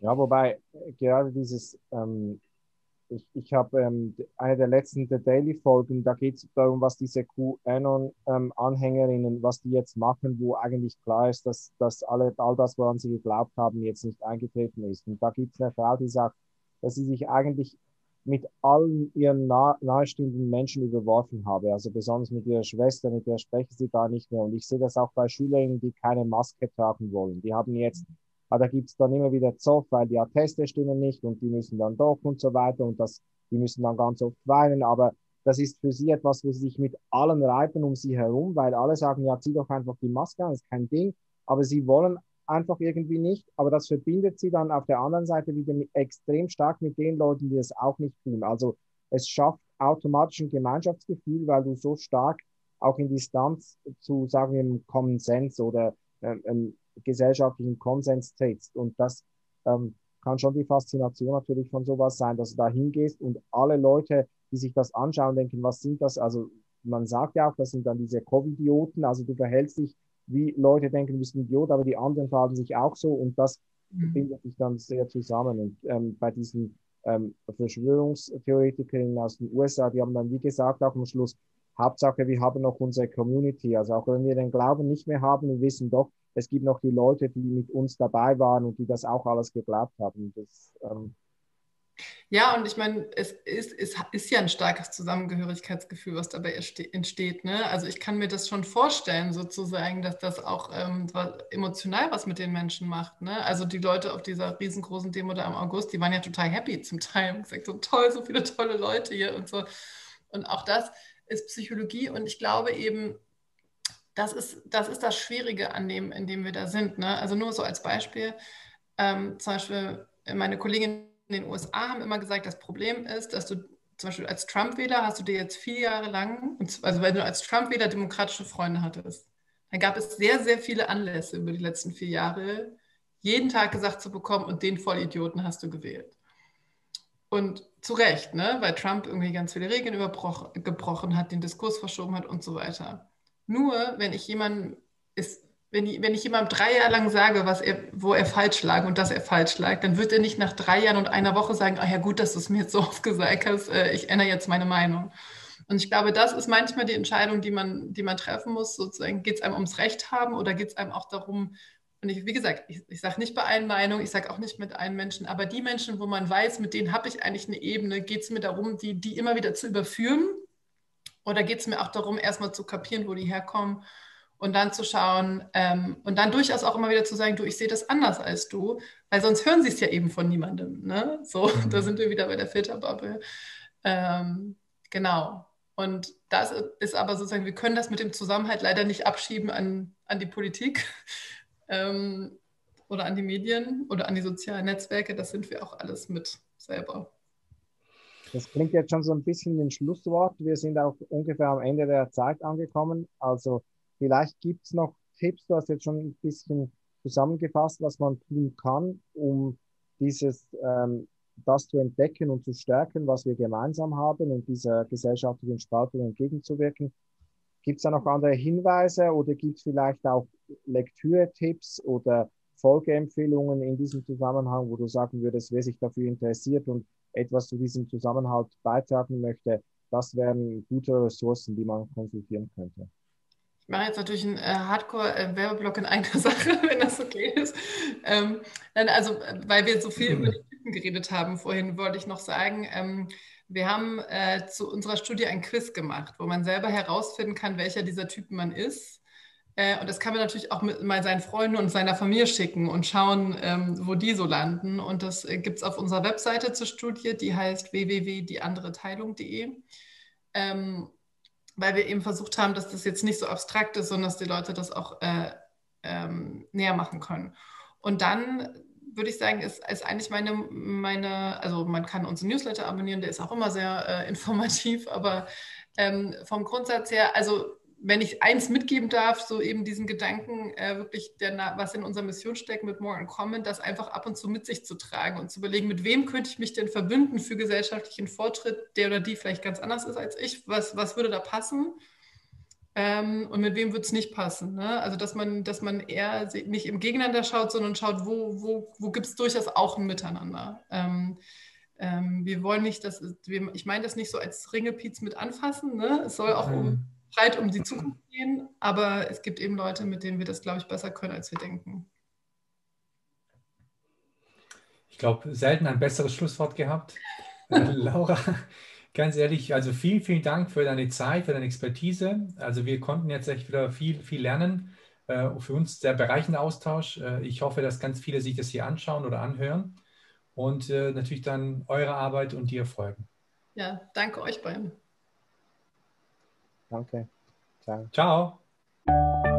Ja, wobei gerade dieses ähm, ich, ich habe ähm, eine der letzten The Daily-Folgen, da geht es darum, was diese QAnon-Anhängerinnen, ähm, was die jetzt machen, wo eigentlich klar ist, dass, dass alle, all das, woran sie geglaubt haben, jetzt nicht eingetreten ist. Und da gibt es eine Frau, die sagt, dass sie sich eigentlich mit allen ihren nah, nahestehenden Menschen überworfen habe. Also besonders mit ihrer Schwester, mit der sprechen sie gar nicht mehr. Und ich sehe das auch bei Schülerinnen, die keine Maske tragen wollen. Die haben jetzt aber da gibt es dann immer wieder Zoff, weil die Atteste stimmen nicht und die müssen dann doch und so weiter und das, die müssen dann ganz oft weinen. Aber das ist für sie etwas, wo sie sich mit allen reiben um sie herum, weil alle sagen, ja, zieh doch einfach die Maske an, ist kein Ding. Aber sie wollen einfach irgendwie nicht. Aber das verbindet sie dann auf der anderen Seite wieder mit, extrem stark mit den Leuten, die das auch nicht tun. Also es schafft automatisch ein Gemeinschaftsgefühl, weil du so stark auch in Distanz zu, sagen wir, Common Sense oder ähm, gesellschaftlichen Konsens trittst. Und das ähm, kann schon die Faszination natürlich von sowas sein, dass du da hingehst und alle Leute, die sich das anschauen, denken, was sind das? Also man sagt ja auch, das sind dann diese Covidioten, also du verhältst dich, wie Leute denken, du bist ein Idiot, aber die anderen verhalten sich auch so und das mhm. bindet sich dann sehr zusammen. Und ähm, bei diesen ähm, Verschwörungstheoretikern aus den USA, die haben dann, wie gesagt, auch am Schluss, Hauptsache, wir haben noch unsere Community. Also auch wenn wir den Glauben nicht mehr haben, wir wissen doch, es gibt noch die Leute, die mit uns dabei waren und die das auch alles geglaubt haben. Das, ähm ja, und ich meine, es ist, es ist ja ein starkes Zusammengehörigkeitsgefühl, was dabei entsteht. Ne? Also ich kann mir das schon vorstellen, sozusagen, dass das auch ähm, emotional was mit den Menschen macht. Ne? Also die Leute auf dieser riesengroßen Demo da im August, die waren ja total happy zum Teil. Ich gesagt, so toll, so viele tolle Leute hier und so. Und auch das ist Psychologie und ich glaube eben, das ist, das ist das Schwierige an dem, in dem wir da sind. Ne? Also nur so als Beispiel, ähm, zum Beispiel meine Kolleginnen in den USA haben immer gesagt, das Problem ist, dass du zum Beispiel als Trump-Wähler hast du dir jetzt vier Jahre lang, also wenn du als Trump-Wähler demokratische Freunde hattest, dann gab es sehr, sehr viele Anlässe über die letzten vier Jahre, jeden Tag gesagt zu bekommen, und den Vollidioten hast du gewählt. Und zu Recht, ne? weil Trump irgendwie ganz viele Regeln gebrochen hat, den Diskurs verschoben hat und so weiter. Nur wenn ich jemanden, ist wenn wenn ich jemandem drei Jahre lang sage, was er, wo er falsch lag und dass er falsch lag, dann wird er nicht nach drei Jahren und einer Woche sagen, ach ja gut, dass du es mir jetzt so oft gesagt hast, äh, ich ändere jetzt meine Meinung. Und ich glaube, das ist manchmal die Entscheidung, die man, die man treffen muss. Sozusagen, geht es einem ums Recht haben oder geht es einem auch darum, und ich, wie gesagt, ich, ich sage nicht bei allen Meinungen, ich sage auch nicht mit allen Menschen, aber die Menschen, wo man weiß, mit denen habe ich eigentlich eine Ebene, geht es mir darum, die, die immer wieder zu überführen? Oder geht es mir auch darum, erstmal zu kapieren, wo die herkommen und dann zu schauen ähm, und dann durchaus auch immer wieder zu sagen, du, ich sehe das anders als du, weil sonst hören sie es ja eben von niemandem. Ne? So, mhm. da sind wir wieder bei der Filterbubble. Ähm, genau. Und das ist aber sozusagen, wir können das mit dem Zusammenhalt leider nicht abschieben an, an die Politik ähm, oder an die Medien oder an die sozialen Netzwerke. Das sind wir auch alles mit selber. Das klingt jetzt schon so ein bisschen ein Schlusswort. Wir sind auch ungefähr am Ende der Zeit angekommen. Also Vielleicht gibt es noch Tipps, du hast jetzt schon ein bisschen zusammengefasst, was man tun kann, um dieses, ähm, das zu entdecken und zu stärken, was wir gemeinsam haben und dieser gesellschaftlichen Spaltung entgegenzuwirken. Gibt es da noch andere Hinweise oder gibt es vielleicht auch Lektüre-Tipps oder Folgeempfehlungen in diesem Zusammenhang, wo du sagen würdest, wer sich dafür interessiert und etwas zu diesem Zusammenhalt beitragen möchte, das wären gute Ressourcen, die man konsultieren könnte mache jetzt natürlich einen äh, Hardcore-Werbeblock in einer Sache, wenn das okay ist. Ähm, also, weil wir so viel über die Typen geredet haben vorhin, wollte ich noch sagen, ähm, wir haben äh, zu unserer Studie ein Quiz gemacht, wo man selber herausfinden kann, welcher dieser Typen man ist. Äh, und das kann man natürlich auch mit mal seinen Freunden und seiner Familie schicken und schauen, ähm, wo die so landen. Und das äh, gibt es auf unserer Webseite zur Studie, die heißt www.dieandereteilung.de. Ähm, weil wir eben versucht haben, dass das jetzt nicht so abstrakt ist, sondern dass die Leute das auch äh, ähm, näher machen können. Und dann würde ich sagen, ist, ist eigentlich meine, meine, also man kann unseren Newsletter abonnieren, der ist auch immer sehr äh, informativ, aber ähm, vom Grundsatz her, also wenn ich eins mitgeben darf, so eben diesen Gedanken, äh, wirklich, der, was in unserer Mission steckt mit More in Common, das einfach ab und zu mit sich zu tragen und zu überlegen, mit wem könnte ich mich denn verbünden für gesellschaftlichen Fortschritt, der oder die vielleicht ganz anders ist als ich, was, was würde da passen? Ähm, und mit wem würde es nicht passen? Ne? Also, dass man, dass man eher nicht im Gegeneinander schaut, sondern schaut, wo, wo, wo gibt es durchaus auch ein Miteinander. Ähm, ähm, wir wollen nicht, dass, ich meine das nicht so als Ringelpiez mit anfassen, ne? es soll auch um breit um die Zukunft gehen, aber es gibt eben Leute, mit denen wir das, glaube ich, besser können, als wir denken. Ich glaube, selten ein besseres Schlusswort gehabt. Äh, Laura, ganz ehrlich, also vielen, vielen Dank für deine Zeit, für deine Expertise. Also wir konnten jetzt echt wieder viel, viel lernen. Äh, für uns der bereichende Austausch. Äh, ich hoffe, dass ganz viele sich das hier anschauen oder anhören und natürlich dann eure Arbeit und dir folgen. Ja, danke euch beiden. Danke. Ciao. Ciao.